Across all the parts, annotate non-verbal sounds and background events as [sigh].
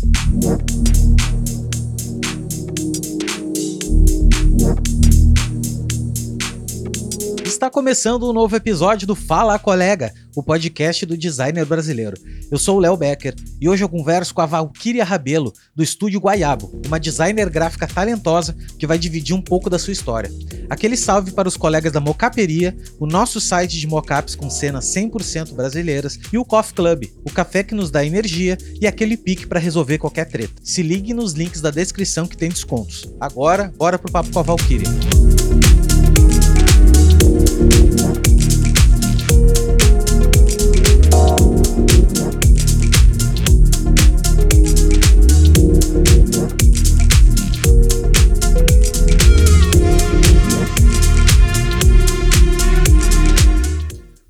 thank you Está começando um novo episódio do Fala Colega, o podcast do designer brasileiro. Eu sou o Léo Becker e hoje eu converso com a Valkyria Rabelo, do estúdio Guaiabo, uma designer gráfica talentosa que vai dividir um pouco da sua história. Aquele salve para os colegas da Mocaperia, o nosso site de mockups com cenas 100% brasileiras e o Coffee Club, o café que nos dá energia e aquele pique para resolver qualquer treta. Se ligue nos links da descrição que tem descontos. Agora, bora pro papo com a Valkyria.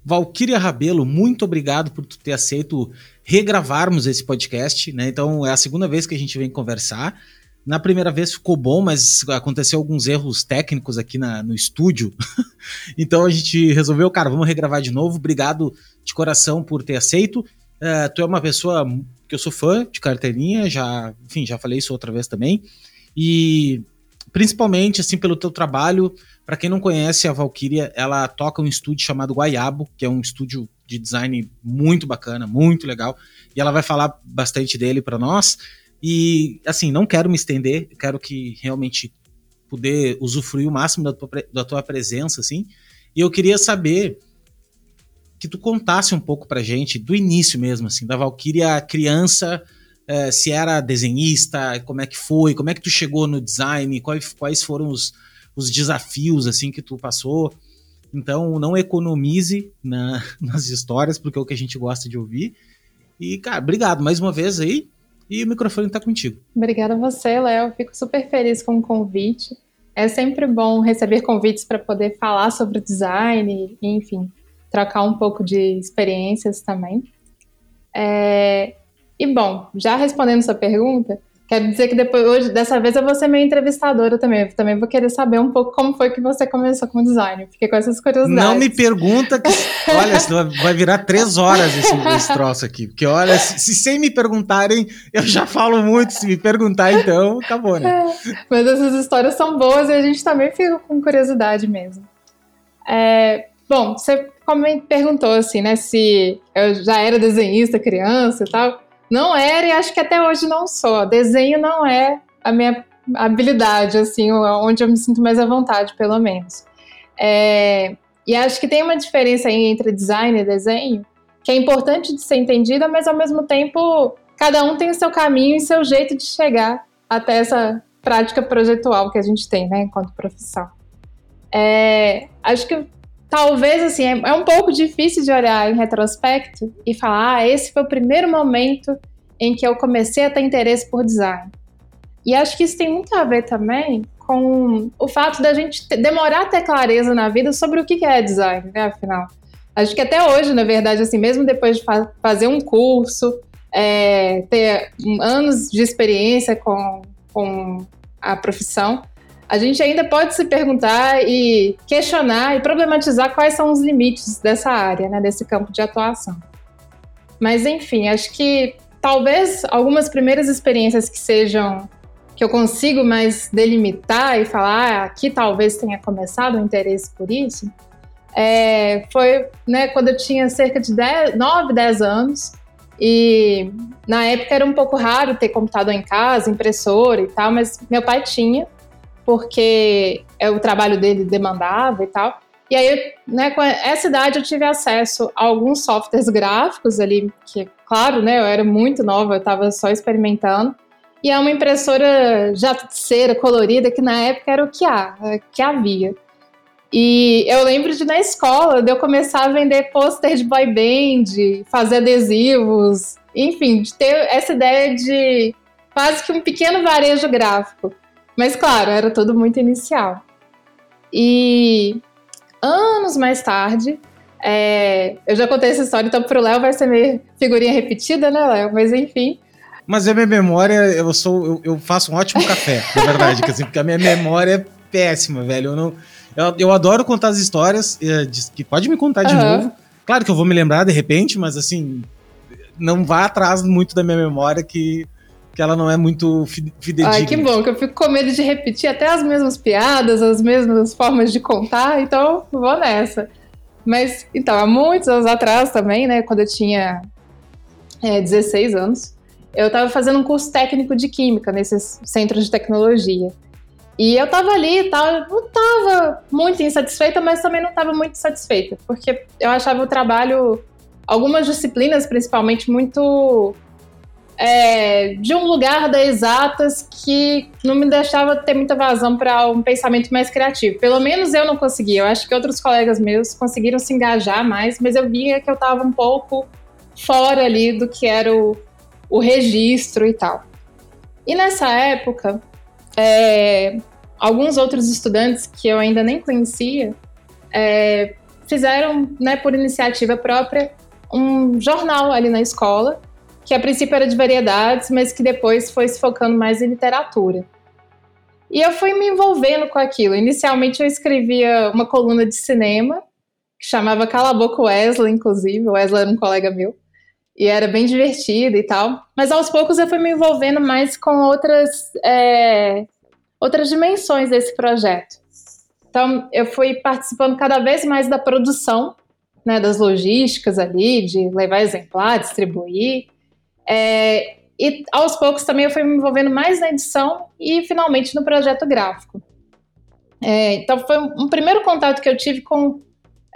Valquíria Rabelo, muito obrigado por ter aceito regravarmos esse podcast, né? Então é a segunda vez que a gente vem conversar. Na primeira vez ficou bom, mas aconteceu alguns erros técnicos aqui na, no estúdio. [laughs] então a gente resolveu, cara, vamos regravar de novo. Obrigado de coração por ter aceito. Uh, tu é uma pessoa que eu sou fã de carteirinha, já, enfim, já falei isso outra vez também. E principalmente assim pelo teu trabalho, para quem não conhece a Valkyria, ela toca um estúdio chamado Guaiabo, que é um estúdio de design muito bacana, muito legal, e ela vai falar bastante dele para nós. E assim, não quero me estender, quero que realmente poder usufruir o máximo da tua, da tua presença, assim. E eu queria saber que tu contasse um pouco pra gente do início mesmo, assim, da Valkyria criança, eh, se era desenhista, como é que foi, como é que tu chegou no design, quais, quais foram os, os desafios assim que tu passou. Então, não economize na, [laughs] nas histórias, porque é o que a gente gosta de ouvir. E, cara, obrigado mais uma vez aí. E o microfone está contigo. Obrigada a você, Léo. Fico super feliz com o convite. É sempre bom receber convites para poder falar sobre design, enfim, trocar um pouco de experiências também. É... E bom, já respondendo sua pergunta, Quero dizer que depois, hoje, dessa vez eu vou ser minha entrevistadora também. Eu também vou querer saber um pouco como foi que você começou como designer. Fiquei com essas curiosidades. Não me pergunta que. olha, senão vai virar três horas esse, esse troço aqui. Porque, olha, se, se, sem me perguntarem, eu já falo muito. Se me perguntar, então, acabou, né? É, mas essas histórias são boas e a gente também fica com curiosidade mesmo. É, bom, você como me perguntou assim, né? Se eu já era desenhista criança e tal. Não era e acho que até hoje não sou. Desenho não é a minha habilidade, assim, onde eu me sinto mais à vontade, pelo menos. É, e acho que tem uma diferença aí entre design e desenho, que é importante de ser entendida, mas ao mesmo tempo cada um tem o seu caminho e seu jeito de chegar até essa prática projetual que a gente tem, né, enquanto profissão. É, acho que talvez assim é, é, um pouco difícil de olhar em retrospecto e falar, ah, esse foi o primeiro momento em que eu comecei a ter interesse por design. E acho que isso tem muito a ver também com o fato da gente demorar a ter clareza na vida sobre o que é design, né? Afinal, acho que até hoje, na verdade, assim, mesmo depois de fa fazer um curso, é, ter anos de experiência com, com a profissão, a gente ainda pode se perguntar e questionar e problematizar quais são os limites dessa área, né, desse campo de atuação. Mas enfim, acho que talvez algumas primeiras experiências que sejam que eu consigo mais delimitar e falar ah, aqui talvez tenha começado o interesse por isso, é, foi né, quando eu tinha cerca de 10, 9, 10 anos. E na época era um pouco raro ter computador em casa, impressora e tal, mas meu pai tinha porque é o trabalho dele demandava e tal. E aí, né, com essa idade eu tive acesso a alguns softwares gráficos ali, que, claro, né, eu era muito nova, eu estava só experimentando. E é uma impressora cera colorida, que na época era o que, há, que havia. E eu lembro de na escola, de eu começar a vender pôster de boy band, fazer adesivos, enfim, de ter essa ideia de quase que um pequeno varejo gráfico. Mas claro, era tudo muito inicial. E anos mais tarde, é, eu já contei essa história, então pro Léo vai ser meio figurinha repetida, né, Léo? Mas enfim. Mas a minha memória, eu sou. Eu, eu faço um ótimo café, [laughs] na verdade, assim, porque a minha memória é péssima, velho. Eu não. Eu, eu adoro contar as histórias, é, que pode me contar de uhum. novo. Claro que eu vou me lembrar de repente, mas assim, não vá atrás muito da minha memória que que ela não é muito fidedigna. Ai, que bom, que eu fico com medo de repetir até as mesmas piadas, as mesmas formas de contar, então vou nessa. Mas, então, há muitos anos atrás também, né, quando eu tinha é, 16 anos, eu estava fazendo um curso técnico de química nesses centros de tecnologia. E eu estava ali e tal, não estava muito insatisfeita, mas também não estava muito satisfeita, porque eu achava o trabalho, algumas disciplinas principalmente, muito é, de um lugar da exatas que não me deixava ter muita vazão para um pensamento mais criativo. Pelo menos eu não conseguia. Eu acho que outros colegas meus conseguiram se engajar mais, mas eu via que eu estava um pouco fora ali do que era o, o registro e tal. E nessa época, é, alguns outros estudantes que eu ainda nem conhecia é, fizeram, né, por iniciativa própria, um jornal ali na escola que a princípio era de variedades, mas que depois foi se focando mais em literatura. E eu fui me envolvendo com aquilo. Inicialmente eu escrevia uma coluna de cinema, que chamava Cala a Boca Wesley, inclusive. O Wesley era um colega meu. E era bem divertido e tal. Mas aos poucos eu fui me envolvendo mais com outras, é, outras dimensões desse projeto. Então eu fui participando cada vez mais da produção, né, das logísticas ali, de levar exemplar, distribuir. É, e aos poucos também eu fui me envolvendo mais na edição e finalmente no projeto gráfico. É, então foi um, primeiro contato que eu tive com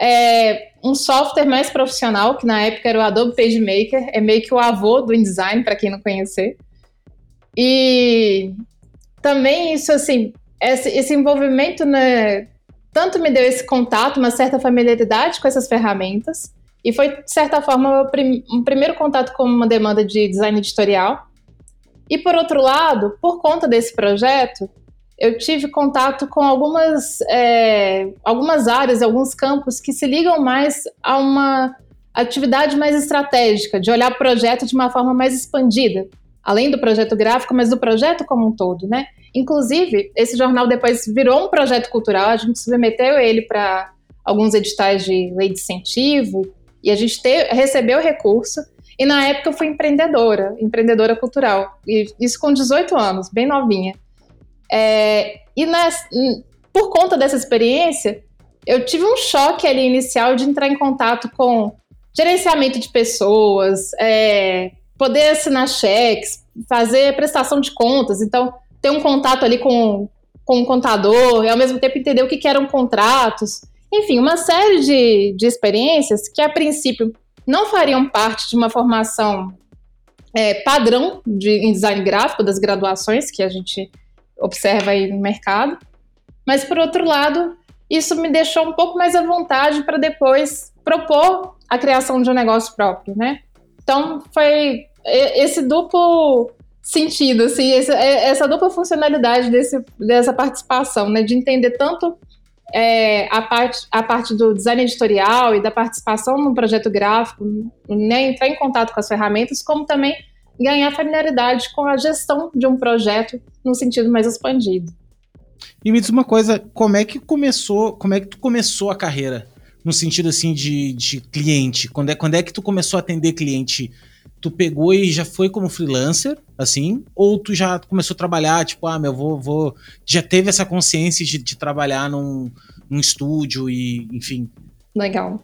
é, um software mais profissional, que na época era o Adobe PageMaker, é meio que o avô do InDesign, para quem não conhecer. E também isso, assim, esse, esse envolvimento, né, tanto me deu esse contato, uma certa familiaridade com essas ferramentas, e foi, de certa forma, um primeiro contato com uma demanda de design editorial. E, por outro lado, por conta desse projeto, eu tive contato com algumas, é, algumas áreas, alguns campos que se ligam mais a uma atividade mais estratégica, de olhar o projeto de uma forma mais expandida, além do projeto gráfico, mas do projeto como um todo, né? Inclusive, esse jornal depois virou um projeto cultural, a gente submeteu ele para alguns editais de lei de incentivo e a gente te, recebeu o recurso. E na época eu fui empreendedora, empreendedora cultural. E isso com 18 anos, bem novinha. É, e por conta dessa experiência, eu tive um choque ali inicial de entrar em contato com gerenciamento de pessoas, é, poder assinar cheques, fazer prestação de contas. Então, ter um contato ali com, com um contador e ao mesmo tempo entender o que, que eram contratos. Enfim, uma série de, de experiências que, a princípio, não fariam parte de uma formação é, padrão de, em design gráfico, das graduações que a gente observa aí no mercado. Mas, por outro lado, isso me deixou um pouco mais à vontade para depois propor a criação de um negócio próprio, né? Então, foi esse duplo sentido, assim, essa dupla funcionalidade desse, dessa participação, né? De entender tanto é, a, parte, a parte do design editorial e da participação no projeto gráfico, né, entrar em contato com as ferramentas, como também ganhar familiaridade com a gestão de um projeto no sentido mais expandido. E me diz uma coisa, como é que começou, como é que tu começou a carreira? No sentido assim de, de cliente, quando é, quando é que tu começou a atender cliente? Tu pegou e já foi como freelancer, assim? Ou tu já começou a trabalhar, tipo, ah, meu, vou, vou. Já teve essa consciência de, de trabalhar num, num estúdio e, enfim. Legal.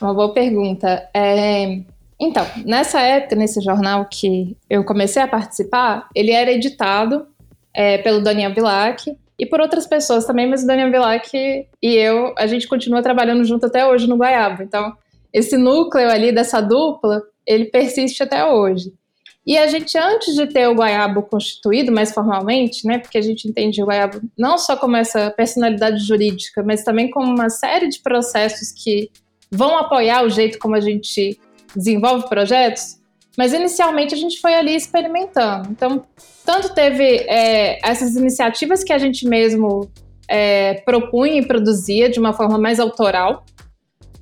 Uma boa pergunta. É, então, nessa época, nesse jornal que eu comecei a participar, ele era editado é, pelo Daniel Vilac e por outras pessoas também, mas o Daniel Vilac e eu, a gente continua trabalhando junto até hoje no Goiaba. Então, esse núcleo ali dessa dupla, ele persiste até hoje. E a gente, antes de ter o Goiabo constituído mais formalmente, né, porque a gente entende o Goiabo não só como essa personalidade jurídica, mas também como uma série de processos que vão apoiar o jeito como a gente desenvolve projetos, mas inicialmente a gente foi ali experimentando. Então, tanto teve é, essas iniciativas que a gente mesmo é, propunha e produzia de uma forma mais autoral,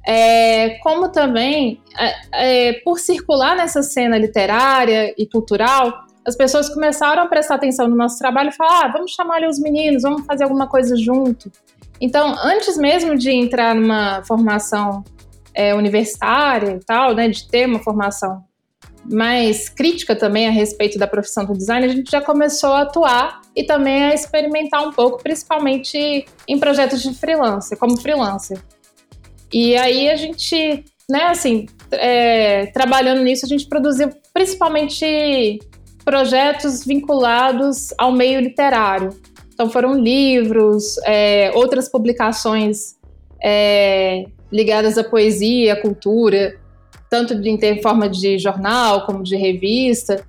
é, como também é, é, por circular nessa cena literária e cultural, as pessoas começaram a prestar atenção no nosso trabalho e falar: ah, vamos chamar ali os meninos, vamos fazer alguma coisa junto. Então, antes mesmo de entrar numa formação é, universitária e tal, né, de ter uma formação mais crítica também a respeito da profissão do design, a gente já começou a atuar e também a experimentar um pouco, principalmente em projetos de freelancer, como freelancer. E aí a gente, né, assim, é, trabalhando nisso, a gente produziu principalmente projetos vinculados ao meio literário. Então foram livros, é, outras publicações é, ligadas à poesia, à cultura, tanto de, em forma de jornal como de revista.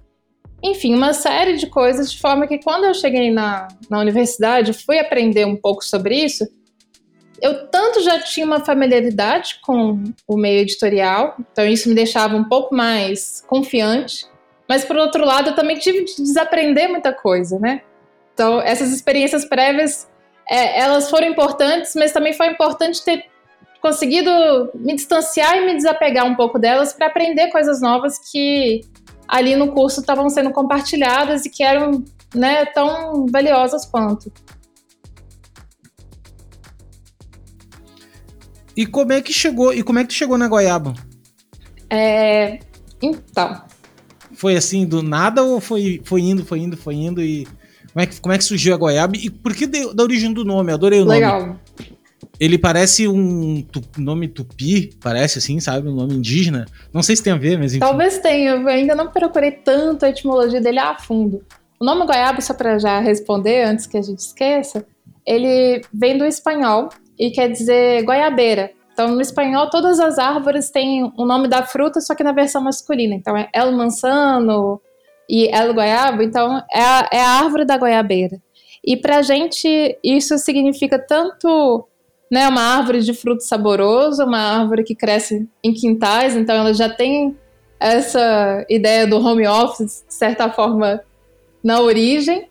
Enfim, uma série de coisas, de forma que quando eu cheguei na, na universidade, fui aprender um pouco sobre isso, eu tanto já tinha uma familiaridade com o meio editorial, então isso me deixava um pouco mais confiante, mas por outro lado eu também tive de desaprender muita coisa, né? Então essas experiências prévias, é, elas foram importantes, mas também foi importante ter conseguido me distanciar e me desapegar um pouco delas para aprender coisas novas que ali no curso estavam sendo compartilhadas e que eram né, tão valiosas quanto. E como é que chegou? E como é que tu chegou na Goiaba? É, então. Foi assim do nada ou foi, foi indo, foi indo, foi indo e como é que, como é que surgiu a Goiaba e por que da origem do nome? Adorei o Legal. nome. Legal. Ele parece um tu, nome tupi, parece assim, sabe? Um nome indígena. Não sei se tem a ver, mas enfim. Talvez tenha, eu ainda não procurei tanto a etimologia dele a fundo. O nome goiaba, só para já responder antes que a gente esqueça, ele vem do espanhol e quer dizer goiabeira. Então, no espanhol, todas as árvores têm o nome da fruta, só que na versão masculina. Então, é el manzano e el goiabo. Então, é a, é a árvore da goiabeira. E para a gente, isso significa tanto né, uma árvore de fruto saboroso, uma árvore que cresce em quintais, então ela já tem essa ideia do home office, de certa forma, na origem.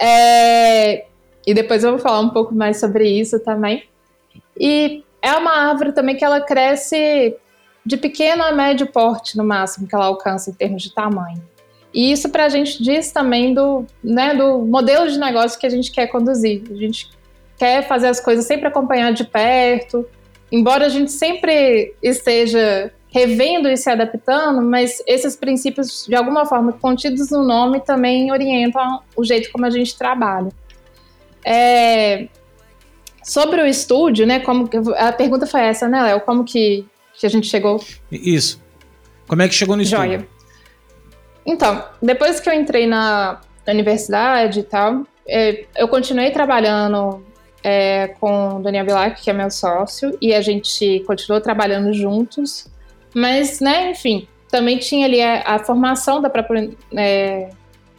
É, e depois eu vou falar um pouco mais sobre isso também. E é uma árvore também que ela cresce de pequeno a médio porte, no máximo, que ela alcança em termos de tamanho. E isso para a gente diz também do, né, do modelo de negócio que a gente quer conduzir. A gente quer fazer as coisas sempre acompanhar de perto, embora a gente sempre esteja revendo e se adaptando, mas esses princípios, de alguma forma, contidos no nome, também orientam o jeito como a gente trabalha. É, sobre o estúdio, né? Como a pergunta foi essa, né, Léo? Como que, que a gente chegou? Isso. Como é que chegou no estúdio? Joia. Então, depois que eu entrei na, universidade e tal, é, eu continuei trabalhando é, com o Daniel Bilac, que é meu sócio, e a gente continuou trabalhando juntos. Mas, né, enfim, também tinha ali a, a formação da própria é,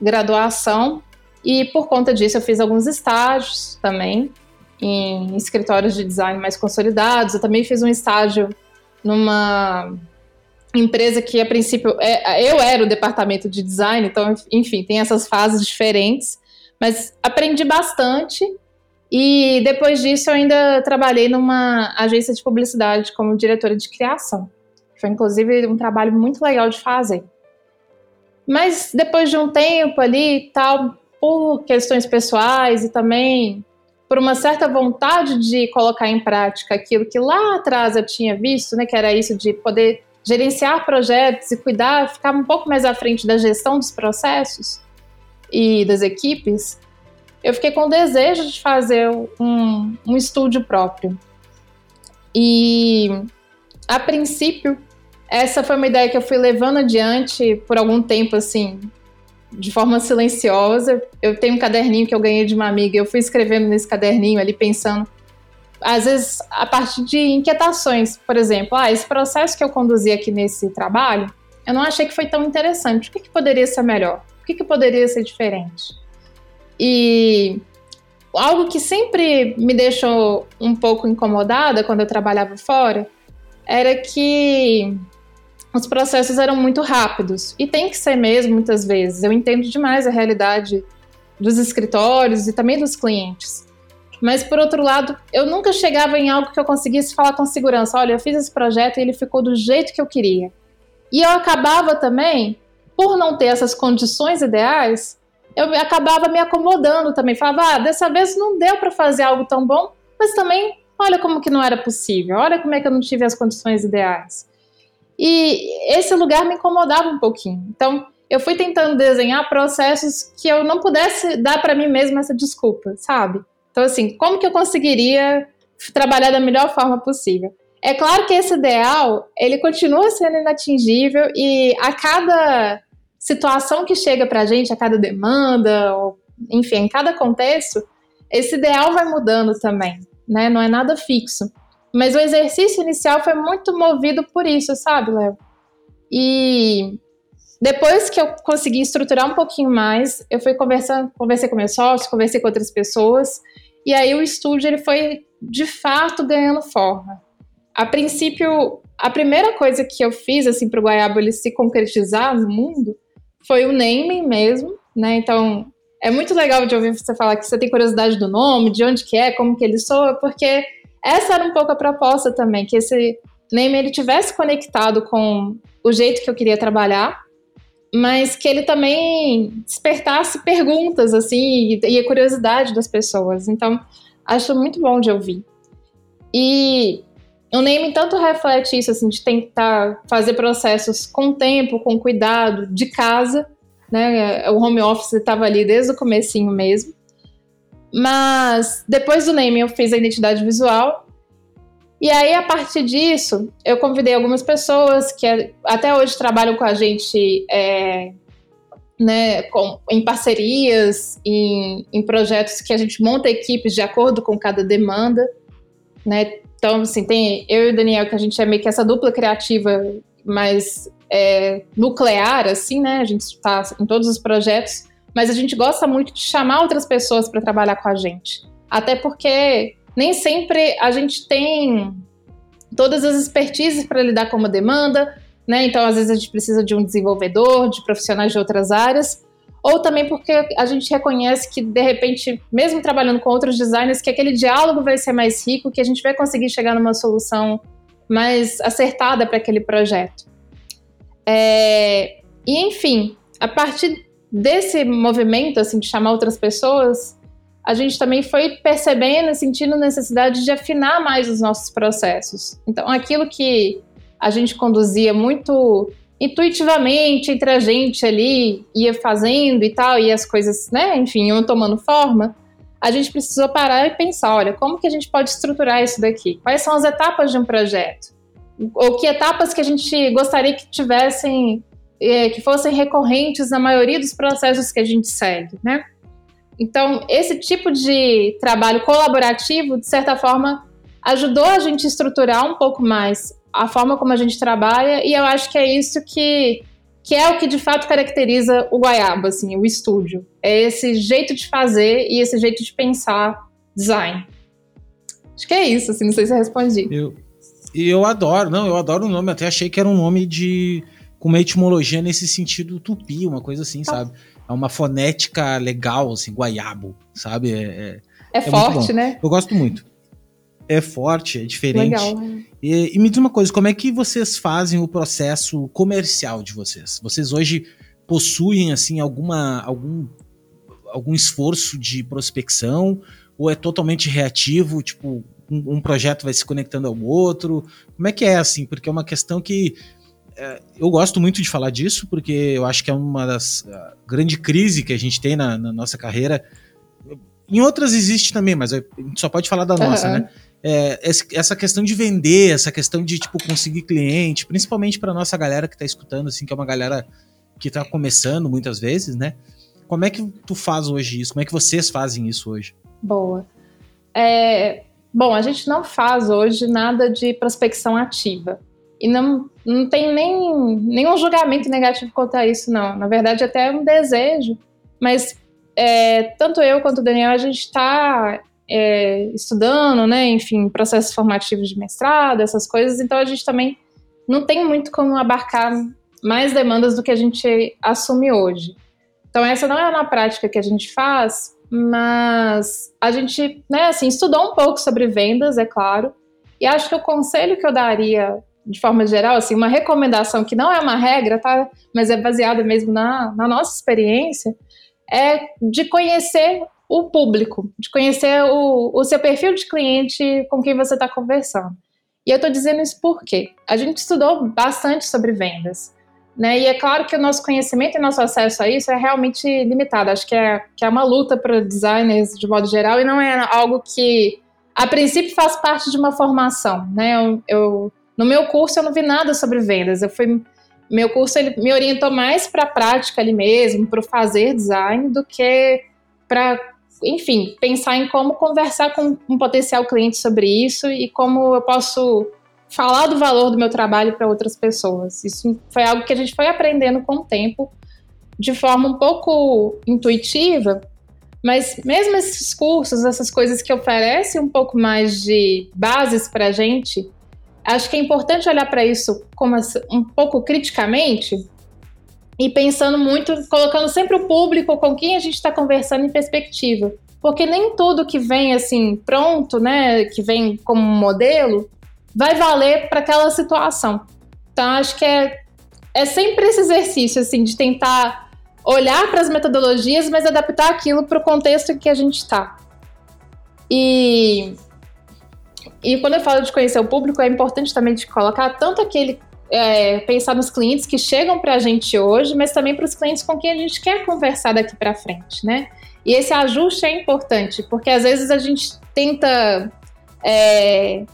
graduação, e por conta disso eu fiz alguns estágios também em escritórios de design mais consolidados. Eu também fiz um estágio numa empresa que a princípio é, eu era o departamento de design, então enfim tem essas fases diferentes, mas aprendi bastante e depois disso eu ainda trabalhei numa agência de publicidade como diretora de criação. Foi inclusive um trabalho muito legal de fazer. Mas depois de um tempo ali, tal, por questões pessoais e também por uma certa vontade de colocar em prática aquilo que lá atrás eu tinha visto, né, que era isso de poder gerenciar projetos e cuidar, ficar um pouco mais à frente da gestão dos processos e das equipes, eu fiquei com o desejo de fazer um, um estúdio próprio. E, a princípio, essa foi uma ideia que eu fui levando adiante por algum tempo, assim, de forma silenciosa. Eu tenho um caderninho que eu ganhei de uma amiga, eu fui escrevendo nesse caderninho ali, pensando, às vezes, a partir de inquietações. Por exemplo, ah, esse processo que eu conduzi aqui nesse trabalho, eu não achei que foi tão interessante. O que, que poderia ser melhor? O que, que poderia ser diferente? E algo que sempre me deixou um pouco incomodada quando eu trabalhava fora era que os processos eram muito rápidos. E tem que ser mesmo, muitas vezes. Eu entendo demais a realidade dos escritórios e também dos clientes. Mas, por outro lado, eu nunca chegava em algo que eu conseguisse falar com segurança. Olha, eu fiz esse projeto e ele ficou do jeito que eu queria. E eu acabava também, por não ter essas condições ideais, eu acabava me acomodando também. Falava, ah, dessa vez não deu para fazer algo tão bom, mas também olha como que não era possível, olha como é que eu não tive as condições ideais. E esse lugar me incomodava um pouquinho. Então, eu fui tentando desenhar processos que eu não pudesse dar para mim mesma essa desculpa, sabe? Então, assim, como que eu conseguiria trabalhar da melhor forma possível? É claro que esse ideal, ele continua sendo inatingível e a cada situação que chega para a gente, a cada demanda, ou, enfim, em cada contexto, esse ideal vai mudando também, né? Não é nada fixo. Mas o exercício inicial foi muito movido por isso, sabe, Léo? E depois que eu consegui estruturar um pouquinho mais, eu fui conversando, conversei com meus sócios, conversei com outras pessoas, e aí o estúdio ele foi de fato ganhando forma. A princípio, a primeira coisa que eu fiz assim para o Guaiabo ele se concretizar no mundo foi o naming mesmo, né? Então é muito legal de ouvir você falar que você tem curiosidade do nome, de onde que é, como que ele soa, porque essa era um pouco a proposta também, que esse name ele tivesse conectado com o jeito que eu queria trabalhar, mas que ele também despertasse perguntas assim e, a curiosidade das pessoas. Então, acho muito bom de ouvir. E o name tanto reflete isso, assim, de tentar fazer processos com tempo, com cuidado, de casa, né? O home office estava ali desde o comecinho mesmo. Mas depois do name eu fiz a identidade visual. E aí, a partir disso, eu convidei algumas pessoas que até hoje trabalham com a gente é, né, com, em parcerias, em, em projetos que a gente monta equipes de acordo com cada demanda. Né? Então, assim, tem eu e o Daniel, que a gente é meio que essa dupla criativa, mas é, nuclear, assim, né? A gente está em todos os projetos, mas a gente gosta muito de chamar outras pessoas para trabalhar com a gente. Até porque nem sempre a gente tem todas as expertises para lidar com uma demanda, né? Então, às vezes, a gente precisa de um desenvolvedor, de profissionais de outras áreas ou também porque a gente reconhece que, de repente, mesmo trabalhando com outros designers, que aquele diálogo vai ser mais rico, que a gente vai conseguir chegar numa solução mais acertada para aquele projeto. É, e, enfim, a partir desse movimento, assim, de chamar outras pessoas, a gente também foi percebendo, sentindo necessidade de afinar mais os nossos processos. Então, aquilo que a gente conduzia muito intuitivamente entre a gente ali ia fazendo e tal, e as coisas, né, enfim, iam tomando forma, a gente precisou parar e pensar, olha, como que a gente pode estruturar isso daqui? Quais são as etapas de um projeto? Ou que etapas que a gente gostaria que tivessem, é, que fossem recorrentes na maioria dos processos que a gente segue, né? Então, esse tipo de trabalho colaborativo, de certa forma, ajudou a gente a estruturar um pouco mais a forma como a gente trabalha, e eu acho que é isso que, que é o que de fato caracteriza o Guaiaba, assim, o estúdio. É esse jeito de fazer e esse jeito de pensar design. Acho que é isso, assim, não sei se eu respondi. Eu, eu adoro, não, eu adoro o nome, até achei que era um nome de. Com uma etimologia nesse sentido tupi, uma coisa assim, tá. sabe? É uma fonética legal, assim, guaiabo, sabe? É, é, é, é forte, né? Eu gosto muito é forte, é diferente. Legal. Né? E, e, me diz uma coisa, como é que vocês fazem o processo comercial de vocês? Vocês hoje possuem assim alguma algum algum esforço de prospecção ou é totalmente reativo, tipo um, um projeto vai se conectando ao outro? Como é que é assim? Porque é uma questão que eu gosto muito de falar disso porque eu acho que é uma das grande crise que a gente tem na, na nossa carreira. Em outras existe também, mas a gente só pode falar da nossa, uhum. né? é, essa questão de vender, essa questão de tipo conseguir cliente, principalmente para nossa galera que está escutando, assim, que é uma galera que está começando muitas vezes, né? Como é que tu faz hoje isso? Como é que vocês fazem isso hoje? Boa. É, bom, a gente não faz hoje nada de prospecção ativa. E não, não tem nem nenhum julgamento negativo quanto a isso, não. Na verdade, até é um desejo. Mas é, tanto eu quanto o Daniel, a gente está é, estudando, né, enfim, processos formativos de mestrado, essas coisas, então a gente também não tem muito como abarcar mais demandas do que a gente assume hoje. Então essa não é uma prática que a gente faz, mas a gente, né, assim, estudou um pouco sobre vendas, é claro, e acho que o conselho que eu daria de forma geral, assim, uma recomendação que não é uma regra, tá? Mas é baseada mesmo na, na nossa experiência, é de conhecer o público, de conhecer o, o seu perfil de cliente com quem você está conversando. E eu estou dizendo isso porque a gente estudou bastante sobre vendas. Né? E é claro que o nosso conhecimento e nosso acesso a isso é realmente limitado. Acho que é, que é uma luta para designers de modo geral e não é algo que, a princípio, faz parte de uma formação. Né? Eu, eu no meu curso eu não vi nada sobre vendas. Eu fui, meu curso ele me orientou mais para a prática ali mesmo, para o fazer design, do que para, enfim, pensar em como conversar com um potencial cliente sobre isso e como eu posso falar do valor do meu trabalho para outras pessoas. Isso foi algo que a gente foi aprendendo com o tempo, de forma um pouco intuitiva, mas mesmo esses cursos, essas coisas que oferecem um pouco mais de bases para a gente, acho que é importante olhar para isso como um pouco criticamente e pensando muito, colocando sempre o público com quem a gente está conversando em perspectiva. Porque nem tudo que vem assim pronto, né, que vem como modelo, vai valer para aquela situação. Então, acho que é, é sempre esse exercício, assim, de tentar olhar para as metodologias, mas adaptar aquilo para o contexto em que a gente está. E, e quando eu falo de conhecer o público, é importante também de colocar tanto aquele. É, pensar nos clientes que chegam para a gente hoje, mas também para os clientes com quem a gente quer conversar daqui para frente, né? E esse ajuste é importante, porque às vezes a gente tenta é,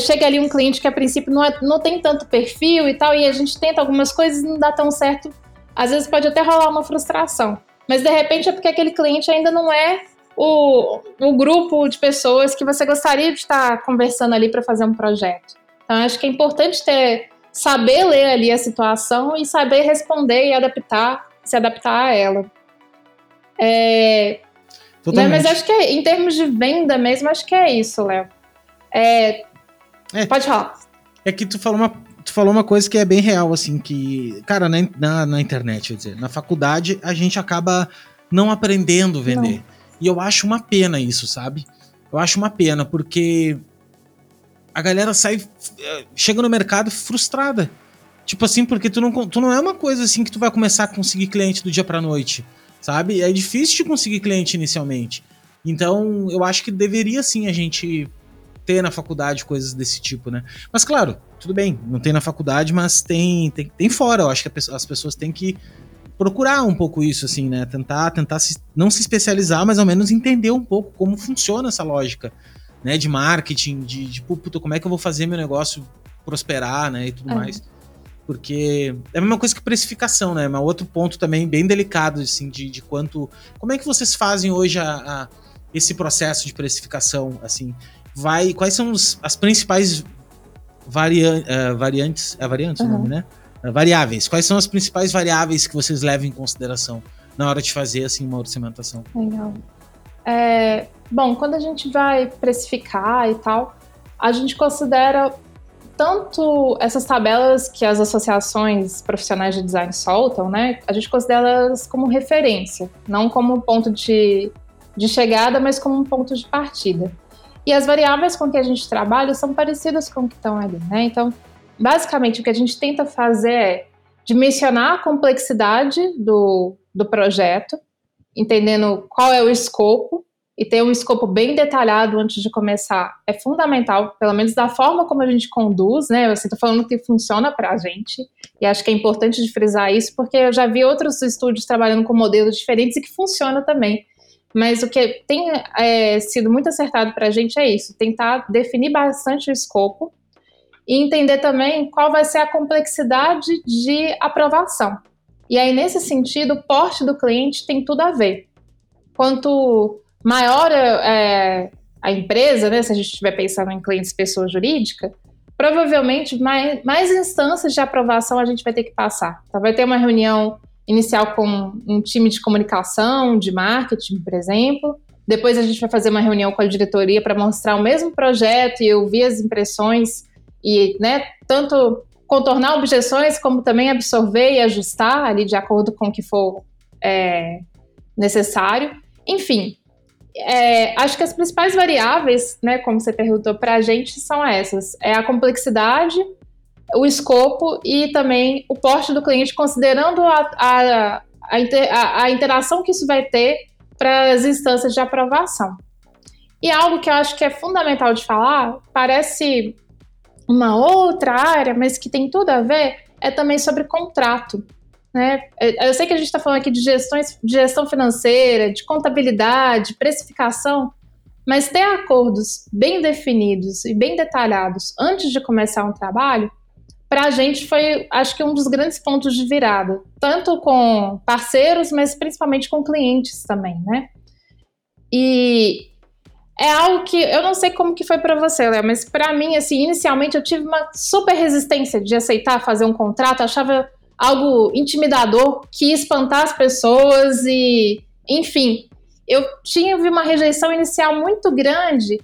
chega ali um cliente que a princípio não, é, não tem tanto perfil e tal, e a gente tenta algumas coisas e não dá tão certo. Às vezes pode até rolar uma frustração. Mas de repente é porque aquele cliente ainda não é o, o grupo de pessoas que você gostaria de estar conversando ali para fazer um projeto. Então acho que é importante ter saber ler ali a situação e saber responder e adaptar, se adaptar a ela. É, né, mas acho que é, em termos de venda mesmo, acho que é isso, Léo. É, é, Pode falar. É que tu falou uma, tu falou uma coisa que é bem real, assim, que, cara, na, na, na internet, quer dizer, na faculdade a gente acaba não aprendendo a vender. Não. E eu acho uma pena isso, sabe? Eu acho uma pena, porque a galera sai, eh, chega no mercado frustrada. Tipo assim, porque tu não, tu não é uma coisa assim que tu vai começar a conseguir cliente do dia pra noite, sabe? É difícil de conseguir cliente inicialmente. Então, eu acho que deveria sim a gente ter na faculdade coisas desse tipo, né? Mas claro, tudo bem, não tem na faculdade, mas tem, tem, tem fora. Eu acho que as pessoas têm que procurar um pouco isso, assim, né? Tentar, tentar se, não se especializar, mas ao menos entender um pouco como funciona essa lógica, né? De marketing, de, de puta, como é que eu vou fazer meu negócio prosperar, né? E tudo é. mais. Porque é a mesma coisa que precificação, né? Mas outro ponto também bem delicado, assim, de, de quanto. Como é que vocês fazem hoje a, a esse processo de precificação, assim? vai. Quais são os, as principais varia, uh, variantes. É variantes uhum. o nome, né? Uh, variáveis. Quais são as principais variáveis que vocês levam em consideração na hora de fazer assim, uma orçamentação? Legal. É, bom, quando a gente vai precificar e tal, a gente considera tanto essas tabelas que as associações profissionais de design soltam, né? A gente considera elas como referência, não como ponto de, de chegada, mas como um ponto de partida. E as variáveis com que a gente trabalha são parecidas com o que estão ali, né? Então, basicamente, o que a gente tenta fazer é dimensionar a complexidade do, do projeto, entendendo qual é o escopo, e ter um escopo bem detalhado antes de começar é fundamental, pelo menos da forma como a gente conduz, né? Eu estou falando que funciona para a gente, e acho que é importante de frisar isso, porque eu já vi outros estúdios trabalhando com modelos diferentes e que funciona também. Mas o que tem é, sido muito acertado para a gente é isso: tentar definir bastante o escopo e entender também qual vai ser a complexidade de aprovação. E aí, nesse sentido, o porte do cliente tem tudo a ver. Quanto maior é, a empresa, né, se a gente estiver pensando em clientes pessoa jurídica, provavelmente mais, mais instâncias de aprovação a gente vai ter que passar. Então, vai ter uma reunião inicial com um time de comunicação, de marketing, por exemplo. Depois a gente vai fazer uma reunião com a diretoria para mostrar o mesmo projeto e ouvir as impressões e, né, tanto contornar objeções como também absorver e ajustar ali de acordo com o que for é, necessário. Enfim, é, acho que as principais variáveis, né, como você perguntou para a gente, são essas: é a complexidade o escopo e também o porte do cliente, considerando a, a, a, inter, a, a interação que isso vai ter para as instâncias de aprovação. E algo que eu acho que é fundamental de falar, parece uma outra área, mas que tem tudo a ver, é também sobre contrato. Né? É, eu sei que a gente está falando aqui de, gestões, de gestão financeira, de contabilidade, precificação, mas ter acordos bem definidos e bem detalhados antes de começar um trabalho, para a gente foi, acho que, um dos grandes pontos de virada, tanto com parceiros, mas principalmente com clientes também, né? E é algo que eu não sei como que foi para você, Léo, mas para mim, assim, inicialmente eu tive uma super resistência de aceitar fazer um contrato, achava algo intimidador, que espantar as pessoas e, enfim, eu tive uma rejeição inicial muito grande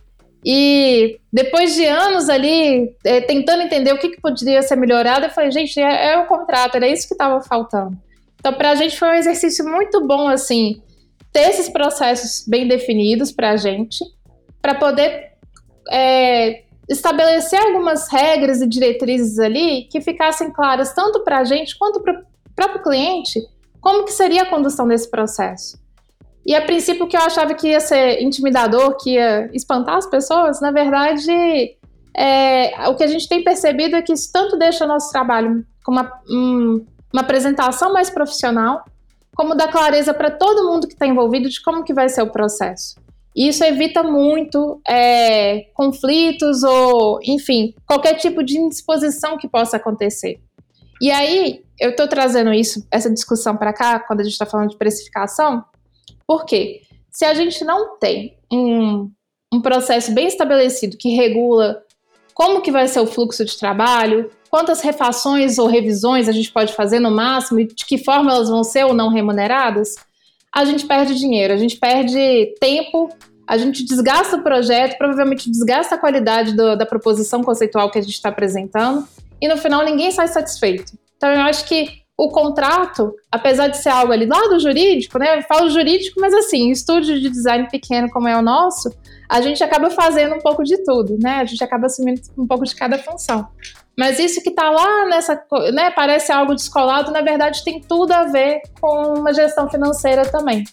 e depois de anos ali é, tentando entender o que, que poderia ser melhorado, eu falei, gente, é, é o contrato, era isso que estava faltando. Então, para a gente foi um exercício muito bom, assim, ter esses processos bem definidos para a gente, para poder é, estabelecer algumas regras e diretrizes ali que ficassem claras tanto para a gente quanto para o próprio cliente, como que seria a condução desse processo. E a princípio que eu achava que ia ser intimidador, que ia espantar as pessoas, na verdade, é, o que a gente tem percebido é que isso tanto deixa o nosso trabalho com uma, um, uma apresentação mais profissional, como dá clareza para todo mundo que está envolvido de como que vai ser o processo. Isso evita muito é, conflitos ou, enfim, qualquer tipo de indisposição que possa acontecer. E aí, eu estou trazendo isso, essa discussão para cá, quando a gente está falando de precificação, por quê? Se a gente não tem um, um processo bem estabelecido que regula como que vai ser o fluxo de trabalho, quantas refações ou revisões a gente pode fazer no máximo e de que forma elas vão ser ou não remuneradas, a gente perde dinheiro, a gente perde tempo, a gente desgasta o projeto, provavelmente desgasta a qualidade do, da proposição conceitual que a gente está apresentando e no final ninguém sai satisfeito. Então eu acho que o contrato, apesar de ser algo ali lá do jurídico, né? Eu falo jurídico, mas assim, estúdio de design pequeno como é o nosso, a gente acaba fazendo um pouco de tudo, né? A gente acaba assumindo um pouco de cada função. Mas isso que está lá nessa, né, parece algo descolado, na verdade tem tudo a ver com uma gestão financeira também.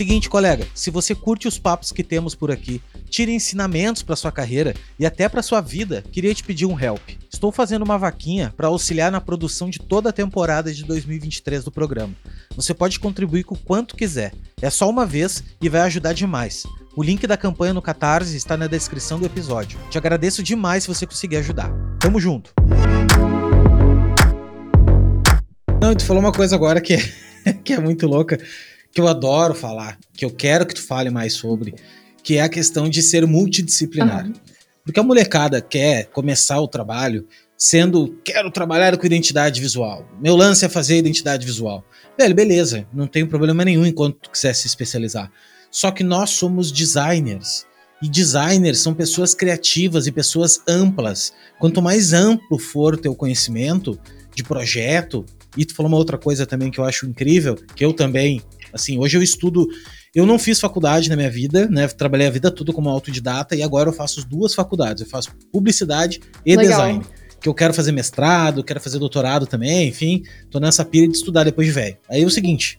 Seguinte, colega, se você curte os papos que temos por aqui, tire ensinamentos para sua carreira e até para sua vida, queria te pedir um help. Estou fazendo uma vaquinha para auxiliar na produção de toda a temporada de 2023 do programa. Você pode contribuir com quanto quiser. É só uma vez e vai ajudar demais. O link da campanha no Catarse está na descrição do episódio. Te agradeço demais se você conseguir ajudar. Tamo junto. Não, tu falou uma coisa agora que é, [laughs] que é muito louca que eu adoro falar, que eu quero que tu fale mais sobre, que é a questão de ser multidisciplinar. Uhum. Porque a molecada quer começar o trabalho sendo, quero trabalhar com identidade visual. Meu lance é fazer identidade visual. Velho, beleza, não tem problema nenhum enquanto tu quiser se especializar. Só que nós somos designers. E designers são pessoas criativas e pessoas amplas. Quanto mais amplo for o teu conhecimento de projeto, e tu falou uma outra coisa também que eu acho incrível, que eu também Assim, hoje eu estudo. Eu não fiz faculdade na minha vida, né? Trabalhei a vida toda como autodidata e agora eu faço duas faculdades. Eu faço publicidade e Legal. design. Que eu quero fazer mestrado, quero fazer doutorado também, enfim. Tô nessa pira de estudar depois de velho. Aí é o seguinte: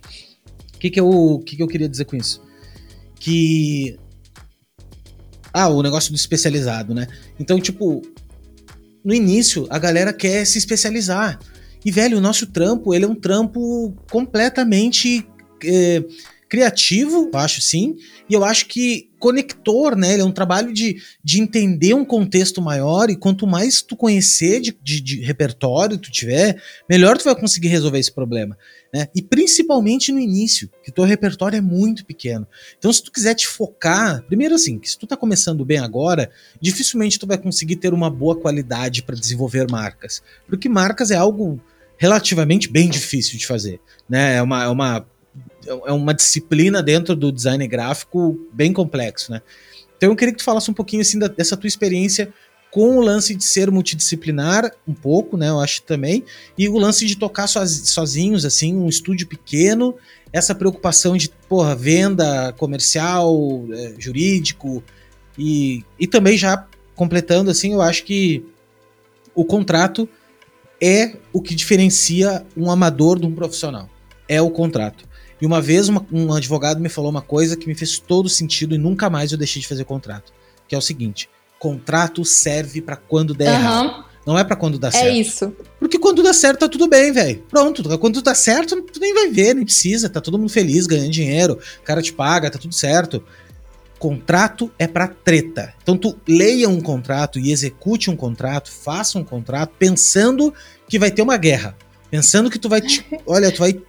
o que, que, eu, que, que eu queria dizer com isso? Que. Ah, o negócio do especializado, né? Então, tipo, no início a galera quer se especializar. E, velho, o nosso trampo, ele é um trampo completamente é, criativo, eu acho sim, e eu acho que conector, né? Ele é um trabalho de, de entender um contexto maior, e quanto mais tu conhecer de, de, de repertório tu tiver, melhor tu vai conseguir resolver esse problema. Né? E principalmente no início, que teu repertório é muito pequeno. Então, se tu quiser te focar, primeiro assim, que se tu tá começando bem agora, dificilmente tu vai conseguir ter uma boa qualidade para desenvolver marcas. Porque marcas é algo relativamente bem difícil de fazer. Né? É uma, é uma é uma disciplina dentro do design gráfico bem complexo, né? Então eu queria que tu falasse um pouquinho assim da, dessa tua experiência com o lance de ser multidisciplinar, um pouco, né? Eu acho também, e o lance de tocar sozinhos, assim, um estúdio pequeno, essa preocupação de, porra, venda comercial, é, jurídico, e, e também já completando, assim, eu acho que o contrato é o que diferencia um amador de um profissional. É o contrato. E uma vez uma, um advogado me falou uma coisa que me fez todo sentido e nunca mais eu deixei de fazer contrato. Que é o seguinte: contrato serve para quando der uhum. errado. Não é para quando dá é certo. É isso. Porque quando dá certo tá tudo bem, velho. Pronto, quando dá certo, tu nem vai ver, nem precisa, tá todo mundo feliz, ganhando dinheiro, o cara te paga, tá tudo certo. Contrato é para treta. Então tu leia um contrato e execute um contrato, faça um contrato pensando que vai ter uma guerra, pensando que tu vai te, [laughs] olha, tu vai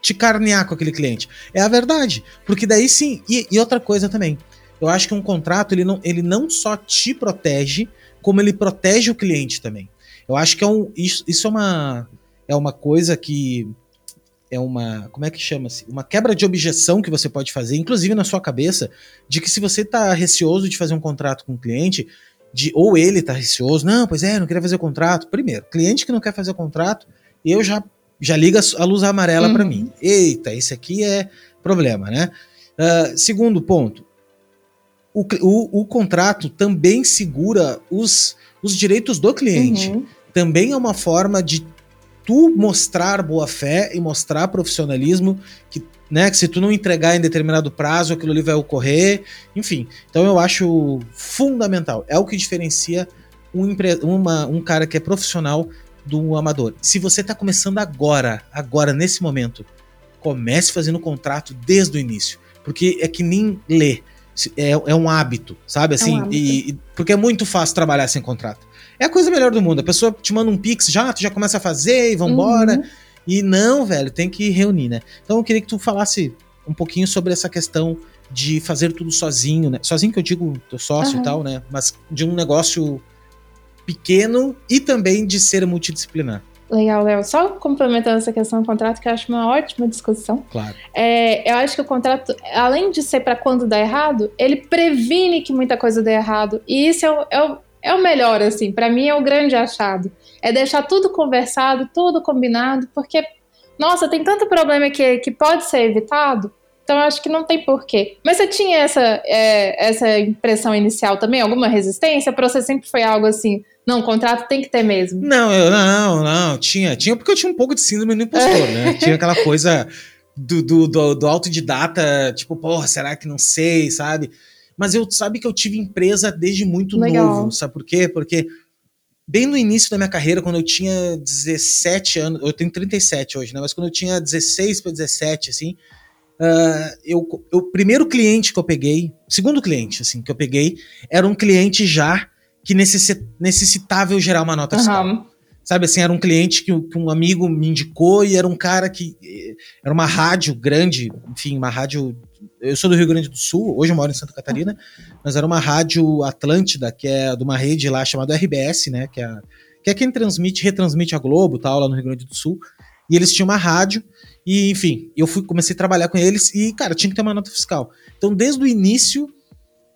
te carnear com aquele cliente. É a verdade, porque daí sim. E, e outra coisa também, eu acho que um contrato ele não, ele não só te protege, como ele protege o cliente também. Eu acho que é um, isso, isso é uma é uma coisa que é uma, como é que chama-se? Uma quebra de objeção que você pode fazer, inclusive na sua cabeça, de que se você está receoso de fazer um contrato com o um cliente, de ou ele está receoso, não, pois é, não queria fazer contrato. Primeiro, cliente que não quer fazer contrato, eu já já liga a luz amarela uhum. para mim. Eita, isso aqui é problema, né? Uh, segundo ponto, o, o, o, contrato também segura os, os direitos do cliente. Uhum. Também é uma forma de tu mostrar boa fé e mostrar profissionalismo que, né, que se tu não entregar em determinado prazo, aquilo ali vai ocorrer, enfim. Então eu acho fundamental. É o que diferencia um, uma, um cara que é profissional do amador. Se você está começando agora, agora, nesse momento, comece fazendo contrato desde o início. Porque é que nem ler. É, é um hábito, sabe? Assim, é um assim, hábito. E, e, porque é muito fácil trabalhar sem contrato. É a coisa melhor do mundo. A pessoa te manda um pix já, tu já começa a fazer e vambora. Uhum. E não, velho, tem que reunir, né? Então eu queria que tu falasse um pouquinho sobre essa questão de fazer tudo sozinho, né? Sozinho que eu digo, teu sócio uhum. e tal, né? Mas de um negócio pequeno e também de ser multidisciplinar. Legal, Léo. Só complementando essa questão do contrato, que eu acho uma ótima discussão. Claro. É, eu acho que o contrato, além de ser para quando dá errado, ele previne que muita coisa dê errado. E isso é o, é o, é o melhor, assim. Para mim é o grande achado. É deixar tudo conversado, tudo combinado, porque, nossa, tem tanto problema que, que pode ser evitado. Então eu acho que não tem porquê. Mas você tinha essa, é, essa impressão inicial também? Alguma resistência? Para você sempre foi algo assim, não, o contrato tem que ter mesmo. Não, eu, não, não, tinha. Tinha porque eu tinha um pouco de síndrome do impostor, né? [laughs] Tinha aquela coisa do, do, do, do autodidata, tipo, porra, será que não sei, sabe? Mas eu sabe que eu tive empresa desde muito Legal. novo, sabe por quê? Porque bem no início da minha carreira, quando eu tinha 17 anos, eu tenho 37 hoje, né? Mas quando eu tinha 16 para 17, assim, uh, eu, o primeiro cliente que eu peguei, segundo cliente, assim, que eu peguei, era um cliente já que necessitava eu gerar uma nota fiscal. Uhum. Sabe assim, era um cliente que, que, um amigo me indicou e era um cara que. Eh, era uma rádio grande, enfim, uma rádio. Eu sou do Rio Grande do Sul, hoje eu moro em Santa Catarina, mas era uma rádio Atlântida, que é de uma rede lá chamada RBS, né? Que é, que é quem transmite, retransmite a Globo tal, lá no Rio Grande do Sul. E eles tinham uma rádio, e enfim, eu fui, comecei a trabalhar com eles e, cara, tinha que ter uma nota fiscal. Então, desde o início,